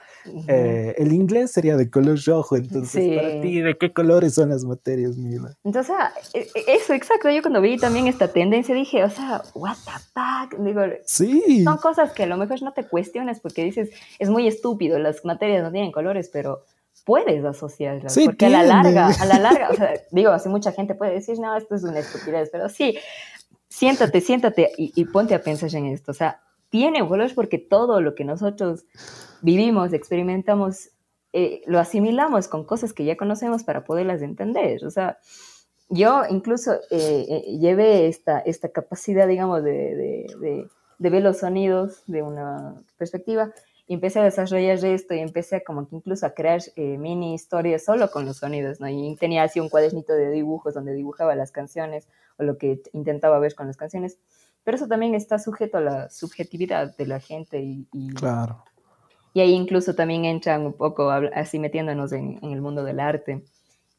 eh, el inglés sería de color rojo, entonces para ti, ¿de qué colores son las materias, Mila? Entonces, e, e, eso, exacto, yo cuando vi también esta tendencia dije, o sea, what the fuck, digo, sí. son cosas que a lo mejor no te cuestiones porque dices, es muy estúpido, las materias no tienen colores, pero puedes asociarlas, porque a la larga, a la larga, o sea, digo, así mucha gente puede decir, no, esto es una estupidez, pero sí, siéntate, siéntate y, ponte a pensar en esto, o sea, tiene valor porque todo lo que nosotros vivimos, experimentamos, eh, lo asimilamos con cosas que ya conocemos para poderlas entender, o sea, yo incluso eh, eh, llevé esta, esta capacidad, digamos, de, de, de ver los sonidos de una perspectiva y empecé a desarrollar esto y empecé a como que incluso a crear eh, mini historias solo con los sonidos, ¿no? Y tenía así un cuadernito de dibujos donde dibujaba las canciones o lo que intentaba ver con las canciones, pero eso también está sujeto a la subjetividad de la gente y... claro. Y ahí incluso también entran un poco así metiéndonos en, en el mundo del arte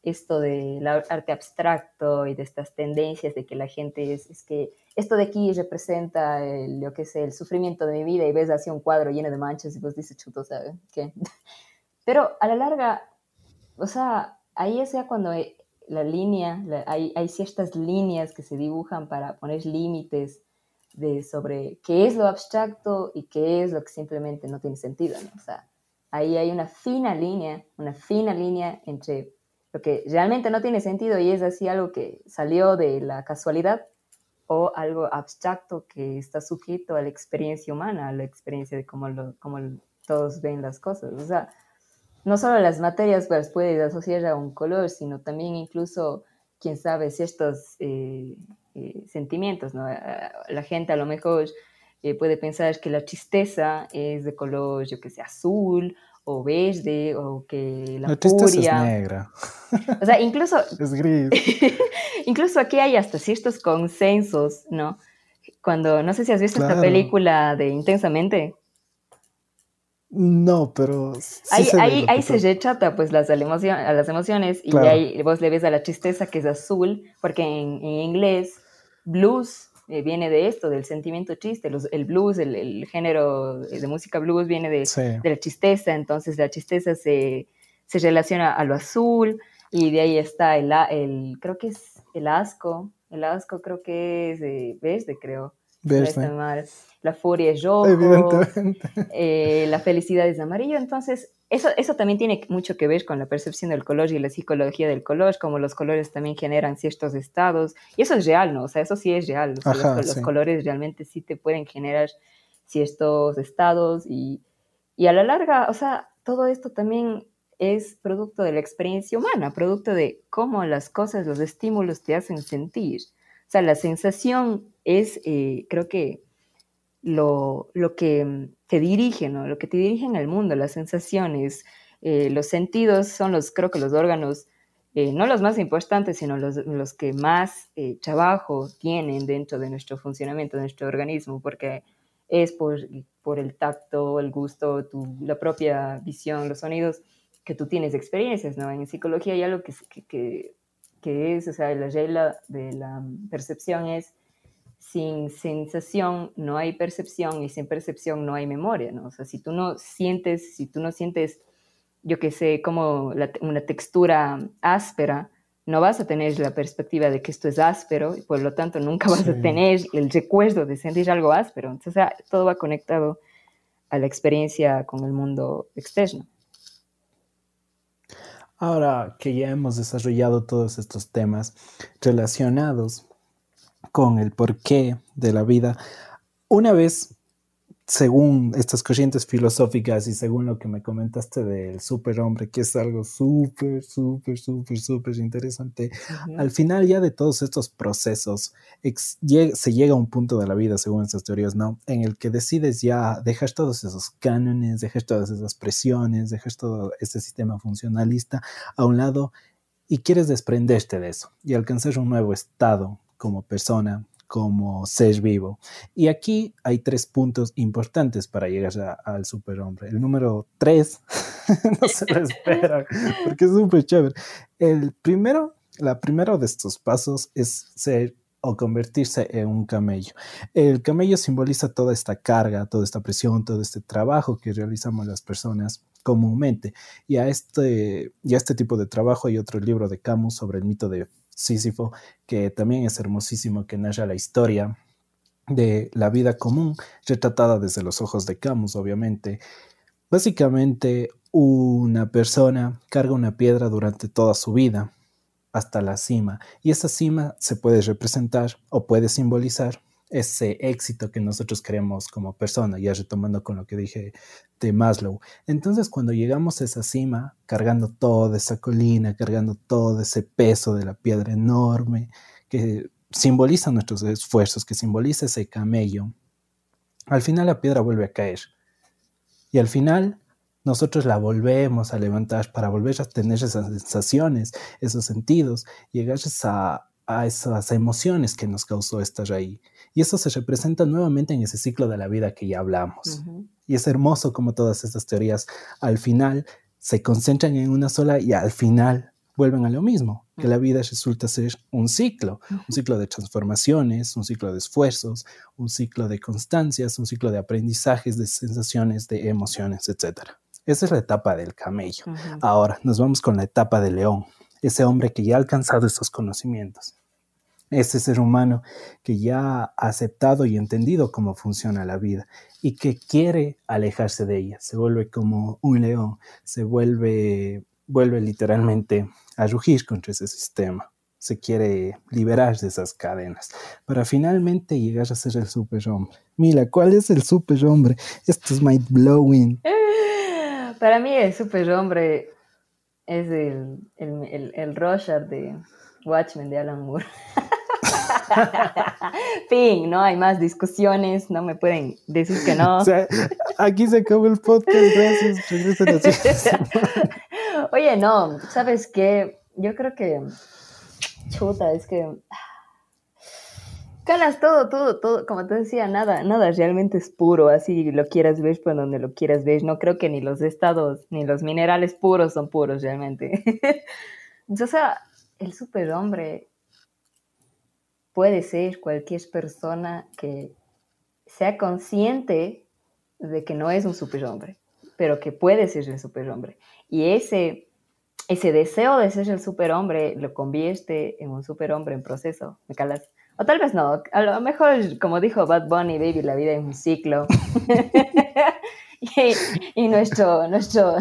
esto del arte abstracto y de estas tendencias de que la gente es, es que esto de aquí representa el, lo que sé, el sufrimiento de mi vida y ves así un cuadro lleno de manchas y vos dices, chuto, ¿sabes? ¿Qué? Pero a la larga, o sea, ahí es ya cuando la línea, hay, hay, ciertas líneas que se dibujan para poner límites de sobre qué es lo abstracto y qué es lo que simplemente no tiene sentido, ¿no? O sea, ahí hay una fina línea, una fina línea entre lo que realmente no tiene sentido y es así algo que salió de la casualidad o algo abstracto que está sujeto a la experiencia humana, a la experiencia de cómo, lo, cómo todos ven las cosas. O sea, no solo las materias pues, puedes asociar a un color, sino también incluso, quién sabe, ciertos eh, eh, sentimientos. ¿no? La gente a lo mejor eh, puede pensar que la tristeza es de color, yo que sé, azul o verde o que la, la furia es negra. O sea, incluso es gris. incluso aquí hay hasta ciertos consensos, ¿no? Cuando no sé si has visto esta película de Intensamente. No, pero ahí, se, ahí, ahí se retrata pues las, emoción, a las emociones y ahí vos le ves a la tristeza que es azul, porque en, en inglés blues eh, viene de esto, del sentimiento triste. el blues, el, género de música blues viene de, de, la tristeza, entonces la tristeza se, se, relaciona a lo azul y de ahí está el, el, creo que es el asco, el asco creo que es de verde, creo. La furia es rojo, eh, la felicidad es amarillo, entonces eso, eso también tiene mucho que ver con la percepción del color y la psicología del color, como los colores también generan ciertos estados. Y eso es real, ¿no? O sea, eso sí es real. los, colores realmente sí te pueden generar ciertos estados y, y a la larga, o sea, todo esto también es producto de la experiencia humana, producto de cómo las cosas, los estímulos te hacen sentir. O sea, la sensación es, eh, creo que lo, lo que mm, te dirige, ¿no? Lo que te dirigen al mundo, las sensaciones, eh, los sentidos son los, creo que los órganos eh, no los más importantes, sino los, los que más eh, trabajo tienen dentro de nuestro funcionamiento, de nuestro organismo, porque es por, por el tacto, el gusto, la propia visión, los sonidos que tú tienes experiencias, ¿no? En psicología hay algo que, que, que es, o sea, la regla de la percepción es sin sensación no hay percepción y sin percepción no hay memoria, ¿no? O sea, si tú no sientes, si tú no sientes yo que sé, como una textura áspera, no vas a tener la perspectiva de que esto es áspero y por lo tanto nunca vas a tener el recuerdo de sentir algo áspero. Entonces, todo va conectado a la experiencia con el mundo externo. Ahora que ya hemos desarrollado todos estos temas relacionados con el porqué de la vida, una vez según estas corrientes filosóficas y según lo que me comentaste del superhombre, que es algo súper, súper, súper, súper interesante, al final ya de todos estos procesos se llega a un punto de la vida, según estas teorías, ¿no? En el que decides ya, dejas todos esos cánones, dejas todas esas presiones, dejas todo ese sistema funcionalista a un lado y quieres desprenderte de eso y alcanzar un nuevo estado como persona, como ser vivo. Y aquí hay tres puntos importantes para llegar al superhombre. El número tres, no se lo espera, porque es súper chévere. El primero, la primero de estos pasos es ser o convertirse en un camello. El camello simboliza toda esta carga, toda esta presión, todo este trabajo que realizamos las personas comúnmente. Y a este, y a este tipo de trabajo hay otro libro de Camus sobre el mito de Sísifo, que también es hermosísimo, que narra la historia de la vida común, retratada desde los ojos de Camus, obviamente. Básicamente, una persona carga una piedra durante toda su vida hasta la cima, y esa cima se puede representar o puede simbolizar ese éxito que nosotros queremos como persona, ya retomando con lo que dije de Maslow. Entonces, cuando llegamos a esa cima, cargando toda esa colina, cargando todo ese peso de la piedra enorme, que simboliza nuestros esfuerzos, que simboliza ese camello, al final la piedra vuelve a caer. Y al final nosotros la volvemos a levantar para volver a tener esas sensaciones, esos sentidos, llegar a, a esas emociones que nos causó estar ahí. Y eso se representa nuevamente en ese ciclo de la vida que ya hablamos. Y es hermoso como todas estas teorías al final se concentran en una sola y al final vuelven a lo mismo, que la vida resulta ser un ciclo, un ciclo de transformaciones, un ciclo de esfuerzos, un ciclo de constancias, un ciclo de aprendizajes, de sensaciones, de emociones, etc. Esa es la etapa del camello. Ahora nos vamos con la etapa del león, ese hombre que ya ha alcanzado esos conocimientos ese ser humano que ya ha aceptado y entendido cómo funciona la vida y que quiere alejarse de ella. Se vuelve como un león, se vuelve, vuelve literalmente a rugir contra ese sistema. Se quiere liberar de esas cadenas para finalmente llegar a ser el superhombre. Mira, ¿cuál es el superhombre? Esto es mind blowing. Para mí el superhombre es el, el, el, el de Watchmen de Alan Moore. fin, no hay más discusiones, no me pueden decir que no. aquí se acabó el podcast, gracias. Oye, no, ¿sabes qué? Yo creo que, chuta, es que Calas todo, todo, todo, como te decía, nada, nada realmente es puro, así lo quieras ver por donde lo quieras ver. No creo que ni los estados, ni los minerales puros son puros realmente. o sea, el superhombre puede ser cualquier persona que sea consciente de que no es un superhombre, pero que puede ser el superhombre. Y ese, ese deseo de ser el superhombre lo convierte en un superhombre en proceso. ¿Me calas? O tal vez no. A lo mejor, como dijo Bad Bunny, baby, la vida es un ciclo. y, y nuestro, nuestro,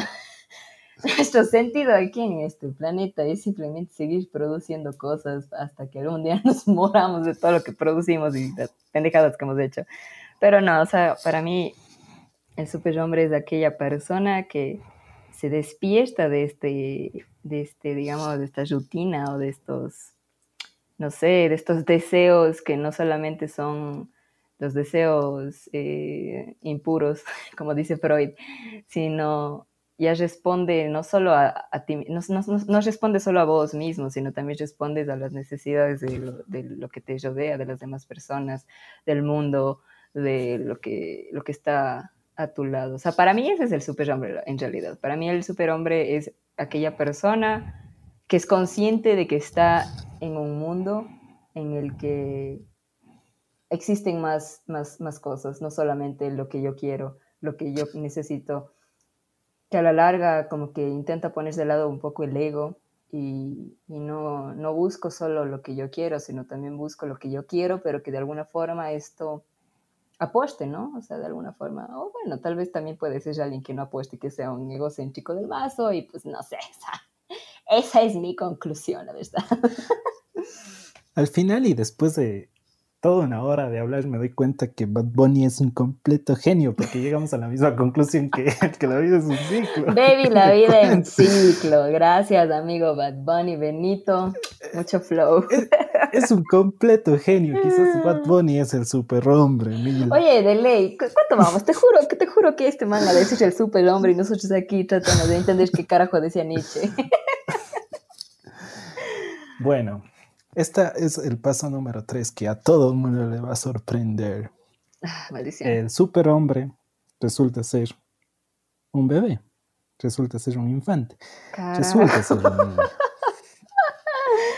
nuestro sentido aquí en este planeta es simplemente seguir produciendo cosas hasta que algún día nos moramos de todo lo que producimos y las pendejadas que hemos hecho. Pero no, o sea, para mí el superhombre es aquella persona que se despierta de este, de este, digamos, de esta rutina o de estos, no sé, de estos deseos que no solamente son los deseos eh, impuros, como dice Freud, sino ya responde no solo a, ti, no, no, responde solo a vos mismo, sino también respondes a las necesidades de lo, de lo, que te rodea, de las demás personas, del mundo, de lo que, lo que está a tu lado. O sea, para mí ese es el superhombre en realidad. Para mí el superhombre es aquella persona que es consciente de que está en un mundo en el que existen más, más, más cosas, no solamente lo que yo quiero, lo que yo necesito que a la larga como que intenta ponerse de lado un poco el ego y, no, no, busco solo lo que yo quiero, sino también busco lo que yo quiero, pero que de alguna forma esto apueste, ¿no? O sea, de alguna forma, o bueno, tal vez también puede ser alguien que no apueste, que sea un egocéntrico del vaso y pues no sé, esa, esa es mi conclusión, la verdad. Al final y después de toda una hora de hablar me doy cuenta que Bad Bunny es un completo genio, porque llegamos a la misma conclusión que, que la vida es un ciclo. Baby, la vida es un ciclo. Gracias, amigo Bad Bunny, Benito. Mucho flow. Es, un completo genio. Quizás Bad Bunny es el superhombre. Oye, de ley, ¿cuánto vamos? Te juro, que te juro que este man a decir el superhombre y nosotros aquí tratando de entender qué carajo decía Nietzsche. Bueno, este es el paso número tres que a todo el mundo le va a sorprender. Ah, el superhombre resulta ser un bebé, resulta ser un infante, resulta ser un niño.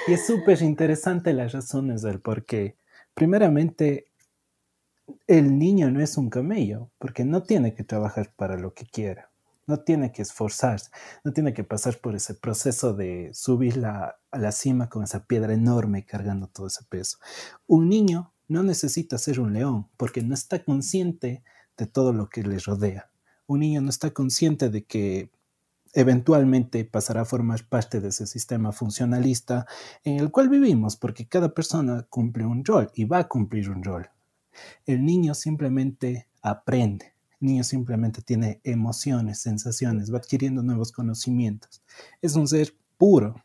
Y es súper interesante las razones del por qué. Primeramente, el niño no es un camello, porque no tiene que trabajar para lo que quiera. No tiene que esforzarse, no tiene que pasar por ese proceso de subir a la cima con esa piedra enorme cargando todo ese peso. Un niño no necesita ser un león porque no está consciente de todo lo que le rodea. Un niño no está consciente de que eventualmente pasará a formar parte de ese sistema funcionalista en el cual vivimos, porque cada persona cumple un rol y va a cumplir un rol. El niño simplemente aprende niño simplemente tiene emociones, sensaciones, va adquiriendo nuevos conocimientos. Es un ser puro,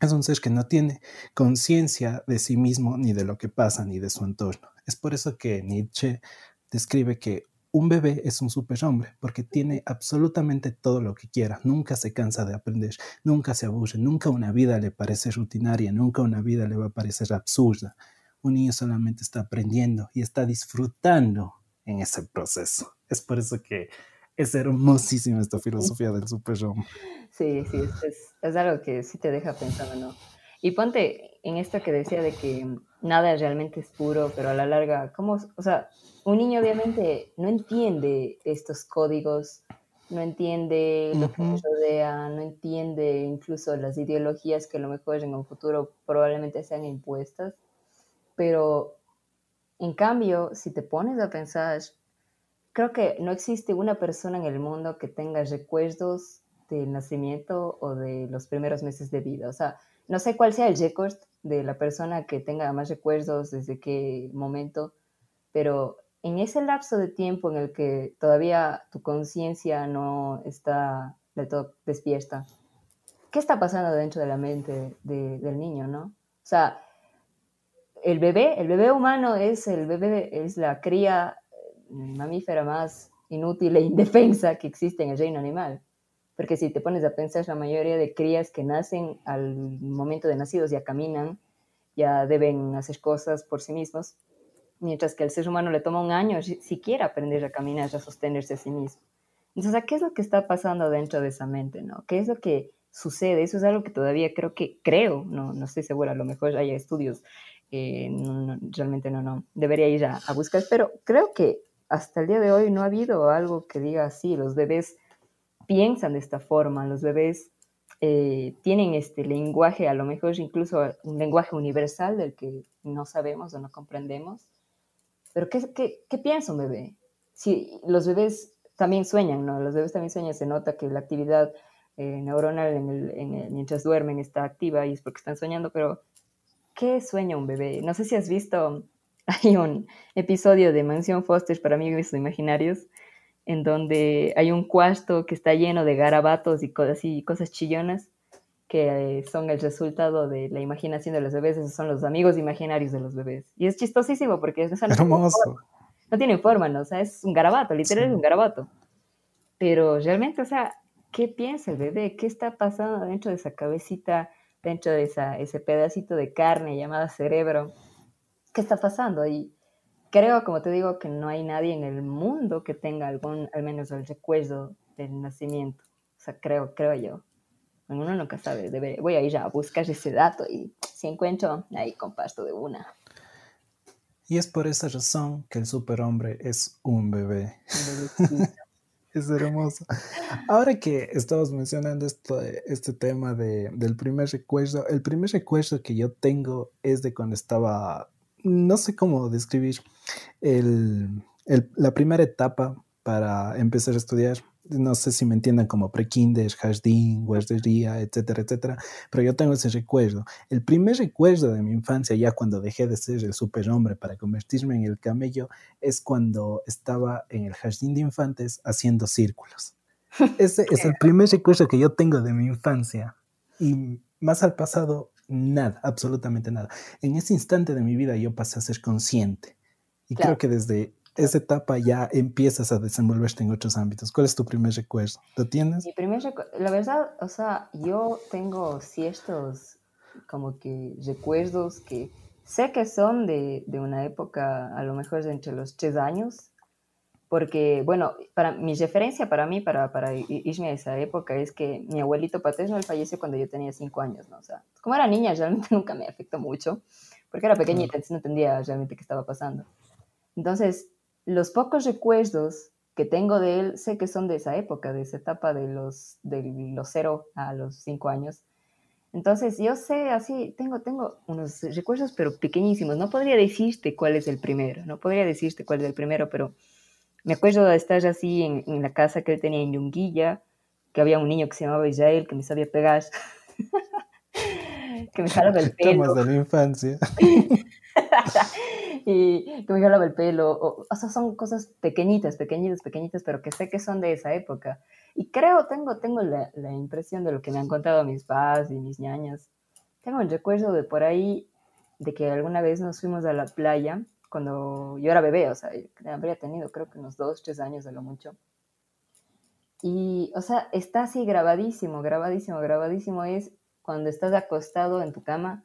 es un ser que no tiene conciencia de sí mismo ni de lo que pasa ni de su entorno. Es por eso que Nietzsche describe que un bebé es un superhombre porque tiene absolutamente todo lo que quiera, nunca se cansa de aprender, nunca se aburre, nunca una vida le parece rutinaria, nunca una vida le va a parecer absurda. Un niño solamente está aprendiendo y está disfrutando en ese proceso. Es por eso que es hermosísima esta filosofía del superhombre. Sí, sí, es, es, algo que sí te deja pensando, ¿no? Y ponte en esto que decía de que nada realmente es puro, pero a la larga, ¿cómo? O sea, un niño obviamente no entiende estos códigos, no entiende lo que nos rodea, no entiende incluso las ideologías que a lo mejor en un futuro probablemente sean impuestas, pero en cambio, si te pones a pensar, creo que no existe una persona en el mundo que tenga recuerdos del nacimiento o de los primeros meses de vida. O sea, no sé cuál sea el récord de la persona que tenga más recuerdos desde qué momento, pero en ese lapso de tiempo en el que todavía tu conciencia no está del todo despierta, ¿qué está pasando dentro de la mente del niño, no? O sea, el bebé, el bebé humano es el bebé, es la cría mamífera más inútil e indefensa que existe en el reino animal. Porque si te pones a pensar, la mayoría de crías que nacen al momento de nacidos ya caminan, ya deben hacer cosas por sí mismos, mientras que al ser humano le toma un año siquiera aprender a caminar, a sostenerse a sí mismo. Entonces, ¿qué es lo que está pasando dentro de esa mente? ¿no? ¿Qué es lo que sucede? Eso es algo que todavía creo que, creo, no, no estoy segura, a lo mejor haya estudios eh, realmente no, no, debería ir a, buscar, pero creo que hasta el día de hoy no ha habido algo que diga así, los bebés piensan de esta forma, los bebés eh, tienen este lenguaje, a lo mejor incluso un lenguaje universal del que no sabemos o no comprendemos, pero ¿qué, qué, piensa un bebé? Si los bebés también sueñan, ¿no? Los bebés también sueñan, se nota que la actividad eh, neuronal mientras duermen está activa y es porque están soñando, pero ¿qué sueña un bebé? No sé si has visto, hay un episodio de Mansión Foster para amigos imaginarios, en donde hay un cuarto que está lleno de garabatos y cosas, y cosas chillonas que son el resultado de la imaginación de los bebés, esos son los amigos imaginarios de los bebés. Y es chistosísimo porque es no, Hermoso. no tiene forma, ¿no? O sea, es un garabato, literal es un garabato. Pero realmente, o sea, ¿qué piensa el bebé? ¿Qué está pasando dentro de esa cabecita, dentro de esa, ese pedacito de carne llamada cerebro? ¿Qué está pasando? Y creo, como te digo, que no hay nadie en el mundo que tenga algún, al menos el recuerdo del nacimiento. O sea, creo, creo yo. Uno nunca sabe. Debe, voy a ir a buscar ese dato y si encuentro, ahí comparto de una. Y es por esa razón que el superhombre es un bebé. es hermoso. Ahora que estamos mencionando esto, este tema de, del primer recuerdo, el primer recuerdo que yo tengo es de cuando estaba, no sé cómo describir, el, el, la primera etapa para empezar a estudiar no sé si me entiendan como pre-kinder, jardín, guardería, etcétera, etcétera, pero yo tengo ese recuerdo. El primer recuerdo de mi infancia, ya cuando dejé de ser el superhombre para convertirme en el camello, es cuando estaba en el jardín de infantes haciendo círculos. Ese es el primer recuerdo que yo tengo de mi infancia. Y más al pasado, nada, absolutamente nada. En ese instante de mi vida yo pasé a ser consciente. Y creo que desde esa etapa ya empiezas a desenvolverte en otros ámbitos. ¿Cuál es tu primer recuerdo? ¿Lo tienes? Mi primer la verdad, o sea, yo tengo ciertos como que recuerdos que sé que son de, de una época, a lo mejor de entre los tres años, porque, bueno, para mi referencia para mí, para, para irme a esa época, es que mi abuelito paterno falleció cuando yo tenía cinco años, ¿no? O sea, como era niña, realmente nunca me afectó mucho, porque era pequeñita, entonces no entendía realmente qué estaba pasando. Entonces, los pocos recuerdos que tengo de él, sé que son de esa época, de esa etapa de los, de los cero a los cinco años. Entonces, yo sé así, tengo, tengo unos recuerdos, pero pequeñísimos. No podría decirte cuál es el primero, no podría decirte cuál es el primero, pero me acuerdo de estar así en, en la casa que él tenía en Yunguilla, que había un niño que se llamaba Israel, que me sabía pegar, que me jalaba el pelo. De la infancia. y que me jalaba el pelo. O, o, sea, son cosas pequeñitas, pequeñitas, pequeñitas, pero que sé que son de esa época. Y creo, tengo, tengo la, la impresión de lo que me han contado mis padres y mis ñañas. Tengo el recuerdo de por ahí, de que alguna vez nos fuimos a la playa, cuando yo era bebé, o sea, habría tenido creo que unos dos, tres años de lo mucho. Y, o sea, está así grabadísimo, grabadísimo, grabadísimo. Es cuando estás acostado en tu cama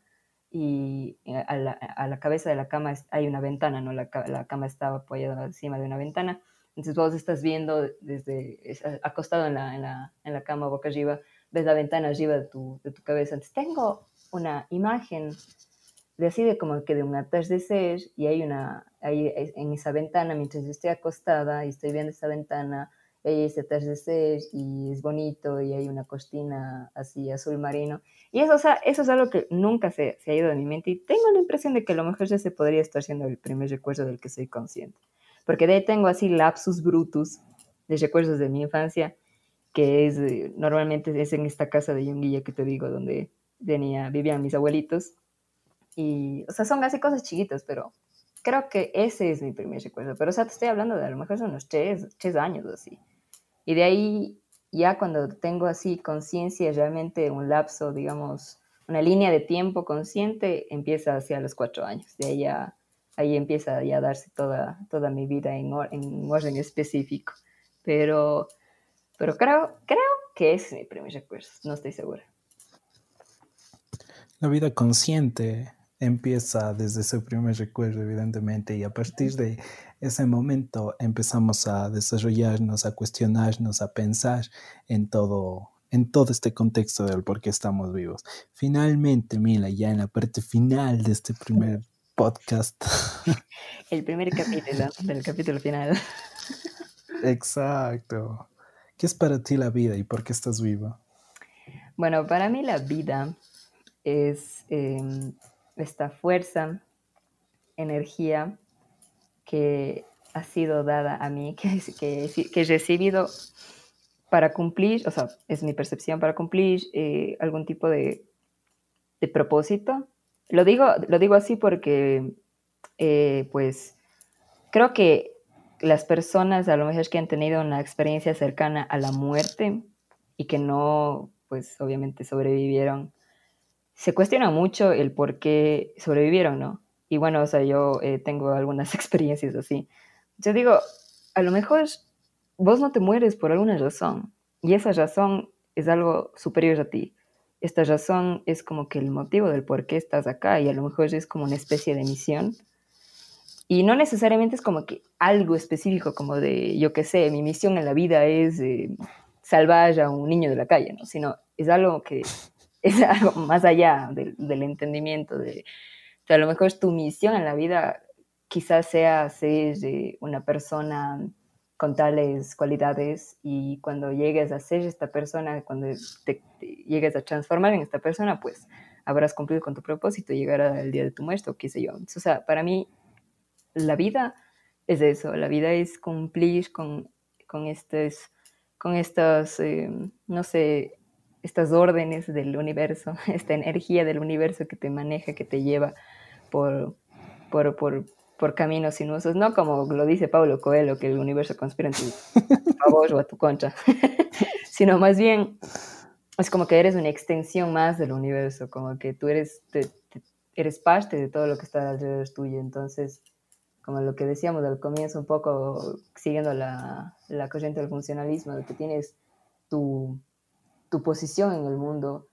y eh, a la, a la, cabeza de la cama hay una ventana, ¿no? La, la, cama estaba apoyada encima de una ventana. Entonces vos estás viendo desde, acostado en la, en la, en la cama boca arriba, ves la ventana arriba de tu, de tu cabeza. Entonces tengo una imagen de como que de un atardecer y hay una, ahí en esa ventana, mientras yo estoy acostada y estoy viendo esa ventana, hay ese atardecer y es bonito y hay una costina así azul marino. Y eso, o sea, eso es algo que nunca se, se, ha ido de mi mente y tengo la impresión de que a lo mejor ya se podría estar siendo el primer recuerdo del que soy consciente. Porque de ahí tengo así lapsus brutus de recuerdos de mi infancia, que es normalmente es en esta casa de Yunguilla que te digo, donde tenía, vivían mis abuelitos. Y, o sea, son casi cosas chiquitas, pero creo que ese es mi primer recuerdo. Pero, o sea, te estoy hablando de a lo mejor son unos tres, tres años o así. Y de ahí, ya cuando tengo así conciencia, realmente un lapso, digamos, una línea de tiempo consciente, empieza hacia los cuatro años. De ahí ya, ahí empieza ya a darse toda, toda mi vida en, en orden específico. Pero, pero creo, creo que es mi primer recuerdo, no estoy segura. La vida consciente empieza desde ese primer recuerdo, evidentemente, y a partir de ese momento empezamos a desarrollarnos, a cuestionarnos, a pensar en todo, en todo este contexto del por qué estamos vivos. Finalmente, Mila, ya en la parte final de este primer podcast. El primer capítulo, del capítulo final. Exacto. ¿Qué es para ti la vida y por qué estás viva? Bueno, para mí la vida es eh, esta fuerza, energía que ha sido dada a mí, que, que, que he recibido para cumplir, o sea, es mi percepción, para cumplir eh, algún tipo de, de, propósito. Lo digo, lo digo así porque, eh, pues, creo que las personas a lo mejor que han tenido una experiencia cercana a la muerte y que no, pues, obviamente sobrevivieron se cuestiona mucho el por qué sobrevivieron, ¿no? Y bueno, o sea, yo eh, tengo algunas experiencias así. Yo digo, a lo mejor vos no te mueres por alguna razón. y esa razón es algo superior a ti. Esta razón es como que el motivo del por qué estás acá y a lo mejor es como una especie de misión. Y no necesariamente es como que algo específico, como de, yo qué sé, mi misión en la vida es eh, salvar a un niño de la calle, ¿no? Sino es algo que es algo más allá del, del entendimiento. De, a lo mejor es tu misión en la vida, quizás sea ser eh, una persona con tales cualidades y cuando llegues a ser esta persona, cuando te, llegues a transformar en esta persona, pues habrás cumplido con tu propósito llegará el día de tu muerte o qué sé yo. o sea, para mí la vida es eso, la vida es cumplir con, con estos, con estas, eh, no sé, estas órdenes del universo, esta energía del universo que te maneja, que te lleva por, por, por, por caminos sinuosos, no como lo dice Pablo Coelho, que el universo conspira en tu favor o a tu contra, sino más bien es como que eres una extensión más del universo, como que tú eres, eres parte de todo lo que está alrededor tuyo, entonces, como lo que decíamos al comienzo, un poco siguiendo la, la corriente del funcionalismo, de que tienes tu, tu posición en el mundo,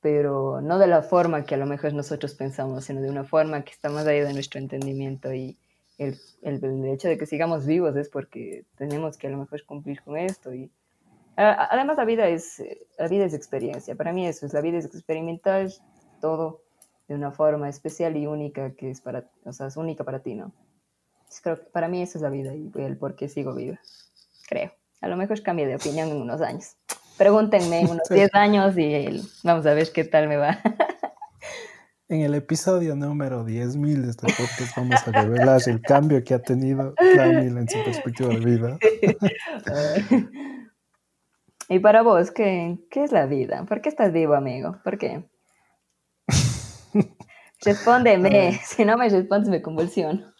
pero no de la forma que a lo mejor nosotros pensamos, sino de una forma que está más allá de nuestro entendimiento y el, el, hecho de que sigamos vivos es porque tenemos que a lo mejor cumplir con esto y además la vida es la vida es experiencia, para mí eso es la vida es experimentar todo de una forma especial y única que es para, o sea, es única para ti, ¿no? Creo que para mí eso es la vida y el por qué sigo viva, creo. A lo mejor cambie de opinión en unos años. Pregúntenme en unos 10 años y vamos a ver qué tal me va. En el episodio número 10.000 de este podcast vamos a revelar el cambio que ha tenido Camila en su perspectiva de vida. y para vos, ¿qué, ¿qué es la vida? ¿Por qué estás vivo, amigo? ¿Por qué? Respóndeme, si no me respondes me convulsiono.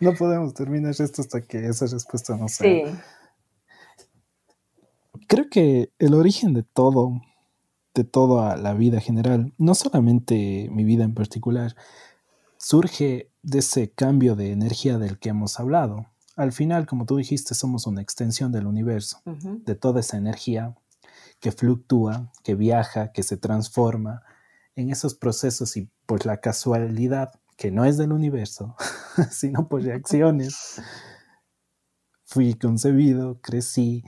no podemos terminar esto hasta que esa respuesta no sea. Sí creo que el origen de todo, de toda la vida general, no solamente mi vida en particular, surge de ese cambio de energía del que hemos hablado. Al final, como tú dijiste, somos una extensión del universo, de toda esa energía que fluctúa, que viaja, que se transforma en esos procesos y por la casualidad que no es del universo, sino por reacciones. Fui concebido, crecí,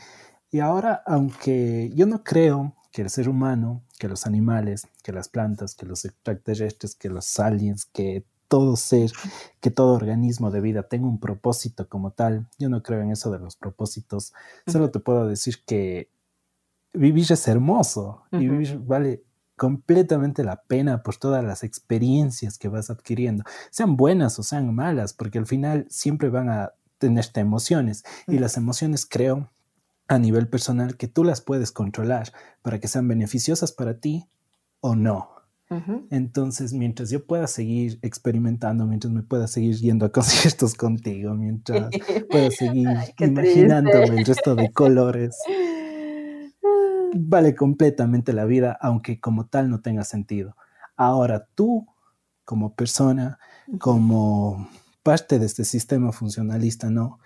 y ahora, aunque yo no creo que el ser humano, que los animales, que las plantas, que los extraterrestres, que los aliens, que todo ser, que todo organismo de vida tenga un propósito como tal, yo no creo en eso de los propósitos. Solo te puedo decir que vivir es hermoso y vivir vale completamente la pena por todas las experiencias que vas adquiriendo, sean buenas o sean malas, porque al final siempre van a tenerte emociones. Y las emociones creo a nivel personal que tú las puedes controlar para que sean beneficiosas para ti o no. Entonces, mientras yo pueda seguir experimentando, mientras me pueda seguir yendo a conciertos contigo, mientras pueda seguir imaginándome el resto de colores, vale completamente la vida, aunque como tal no tenga sentido. Ahora tú, como persona, como parte de este sistema funcionalista, no,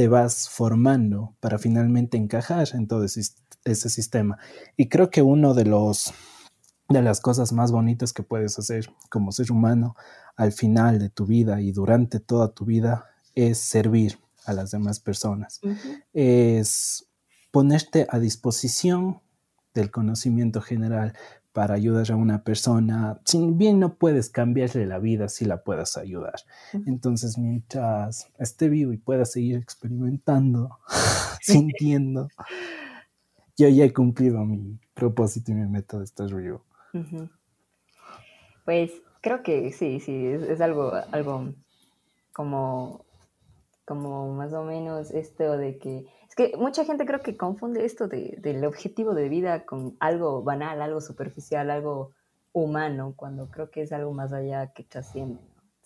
te vas formando para finalmente encajar en todo ese, sistema. Y creo que uno de los de las cosas más bonitas que puedes hacer como ser humano al final de tu vida y durante toda tu vida es servir a las demás personas. Es ponerte a disposición del conocimiento general para ayudar a una persona, si bien no puedes cambiarle la vida, si la puedas ayudar. Entonces, mientras esté vivo y pueda seguir experimentando, sintiendo, yo ya he cumplido mi propósito y mi meta de estar vivo. Pues creo que sí, sí, es, algo, algo como, como más o menos esto de que es que mucha gente creo que confunde esto de, del objetivo de vida con algo banal, algo superficial, algo humano, cuando creo que es algo más allá que trasciende.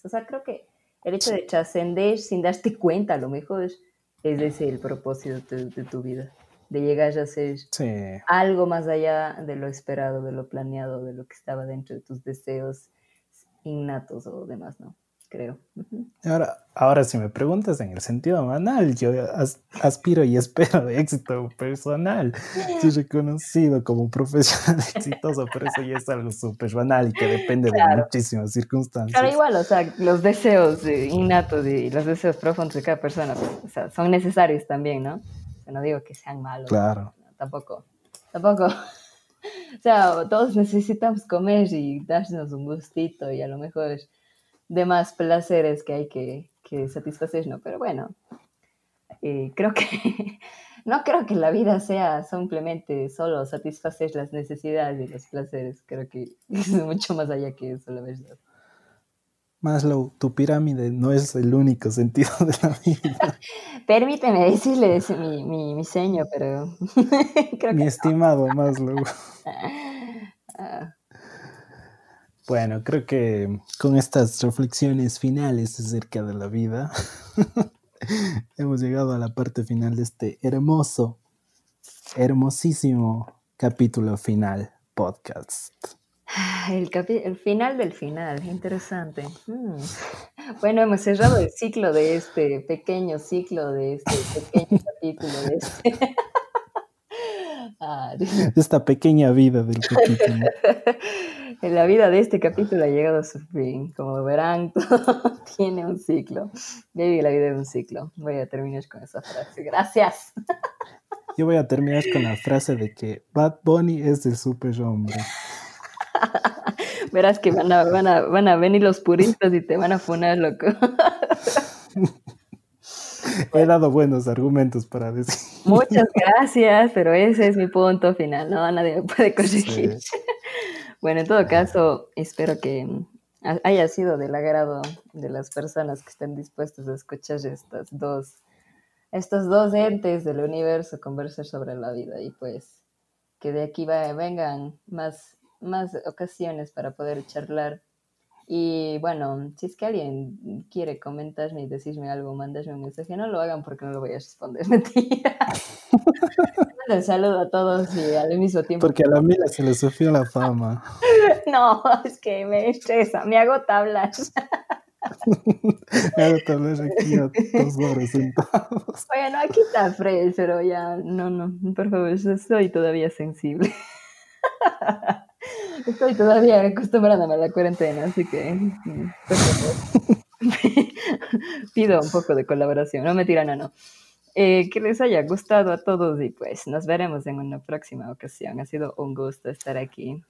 O sea, creo que el hecho de trascender sin darte cuenta, a lo mejor es, ese el propósito de, tu vida, de llegar a ser algo más allá de lo esperado, de lo planeado, de lo que estaba dentro de tus deseos innatos o demás, ¿no? Creo. Ahora, ahora, si me preguntas en el sentido banal, yo aspiro y espero de éxito personal. Soy reconocido como un profesional exitoso, pero eso ya es algo súper banal y que depende de muchísimas circunstancias. Claro, igual, o sea, los deseos innatos y los deseos profundos de cada persona pues, o sea, son necesarios también, ¿no? no digo que sean malos. Claro. tampoco, tampoco. O sea, todos necesitamos comer y darnos un gustito y a lo mejor demás placeres que hay que, que satisfacer, ¿no? Pero bueno, eh, creo que no creo que la vida sea simplemente solo satisfacer las necesidades y los placeres. Creo que es mucho más allá que eso, la verdad. Maslow, tu pirámide no es el único sentido de la vida. Permíteme decirle mi, mi, mi seño, pero mi estimado Maslow. Ah. Bueno, creo que con estas reflexiones finales acerca de la vida, hemos llegado a la parte final de este hermoso, hermosísimo capítulo final podcast. El, el final del final, interesante. Mm. Bueno, hemos cerrado el ciclo de este pequeño ciclo, de este pequeño capítulo, de este... Esta pequeña vida del capítulo. la vida de este capítulo ha llegado a su fin. Como verán, todo tiene un ciclo. Baby, la vida es un ciclo. Voy a terminar con esa frase. Gracias. Yo voy a terminar con la frase de que Bad Bunny es el superhombre. Verás que van a, van, a, van a venir los puristas y te van a funar, loco. He dado buenos argumentos para decir. Muchas gracias, pero ese es mi punto final, no nadie me puede corregir. Bueno, en todo caso, espero que haya sido del agrado de las personas que estén dispuestas a escuchar estas dos, estos dos entes del universo conversar sobre la vida y pues que de aquí vengan más, más ocasiones para poder charlar y bueno, si es que alguien quiere comentarme y decirme algo, mandarme un mensaje, no lo hagan porque no lo voy a responder. Mentira. Un saludo a todos y al mismo tiempo. Porque a la mía se le sufrió la fama. no, es que me estresa, me hago tablas. me hago tablas aquí a dos horas sentados. Oye, no, aquí está Fred, pero ya, no, no, por favor, soy todavía sensible. Estoy todavía acostumbrándome a la cuarentena, así que mm, pido un poco de colaboración. No me tiran a no. Eh, que les haya gustado a todos y pues nos veremos en una próxima ocasión. Ha sido un gusto estar aquí.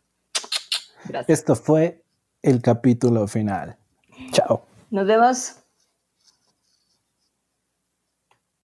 Gracias. Esto fue el capítulo final. Chao. Nos vemos.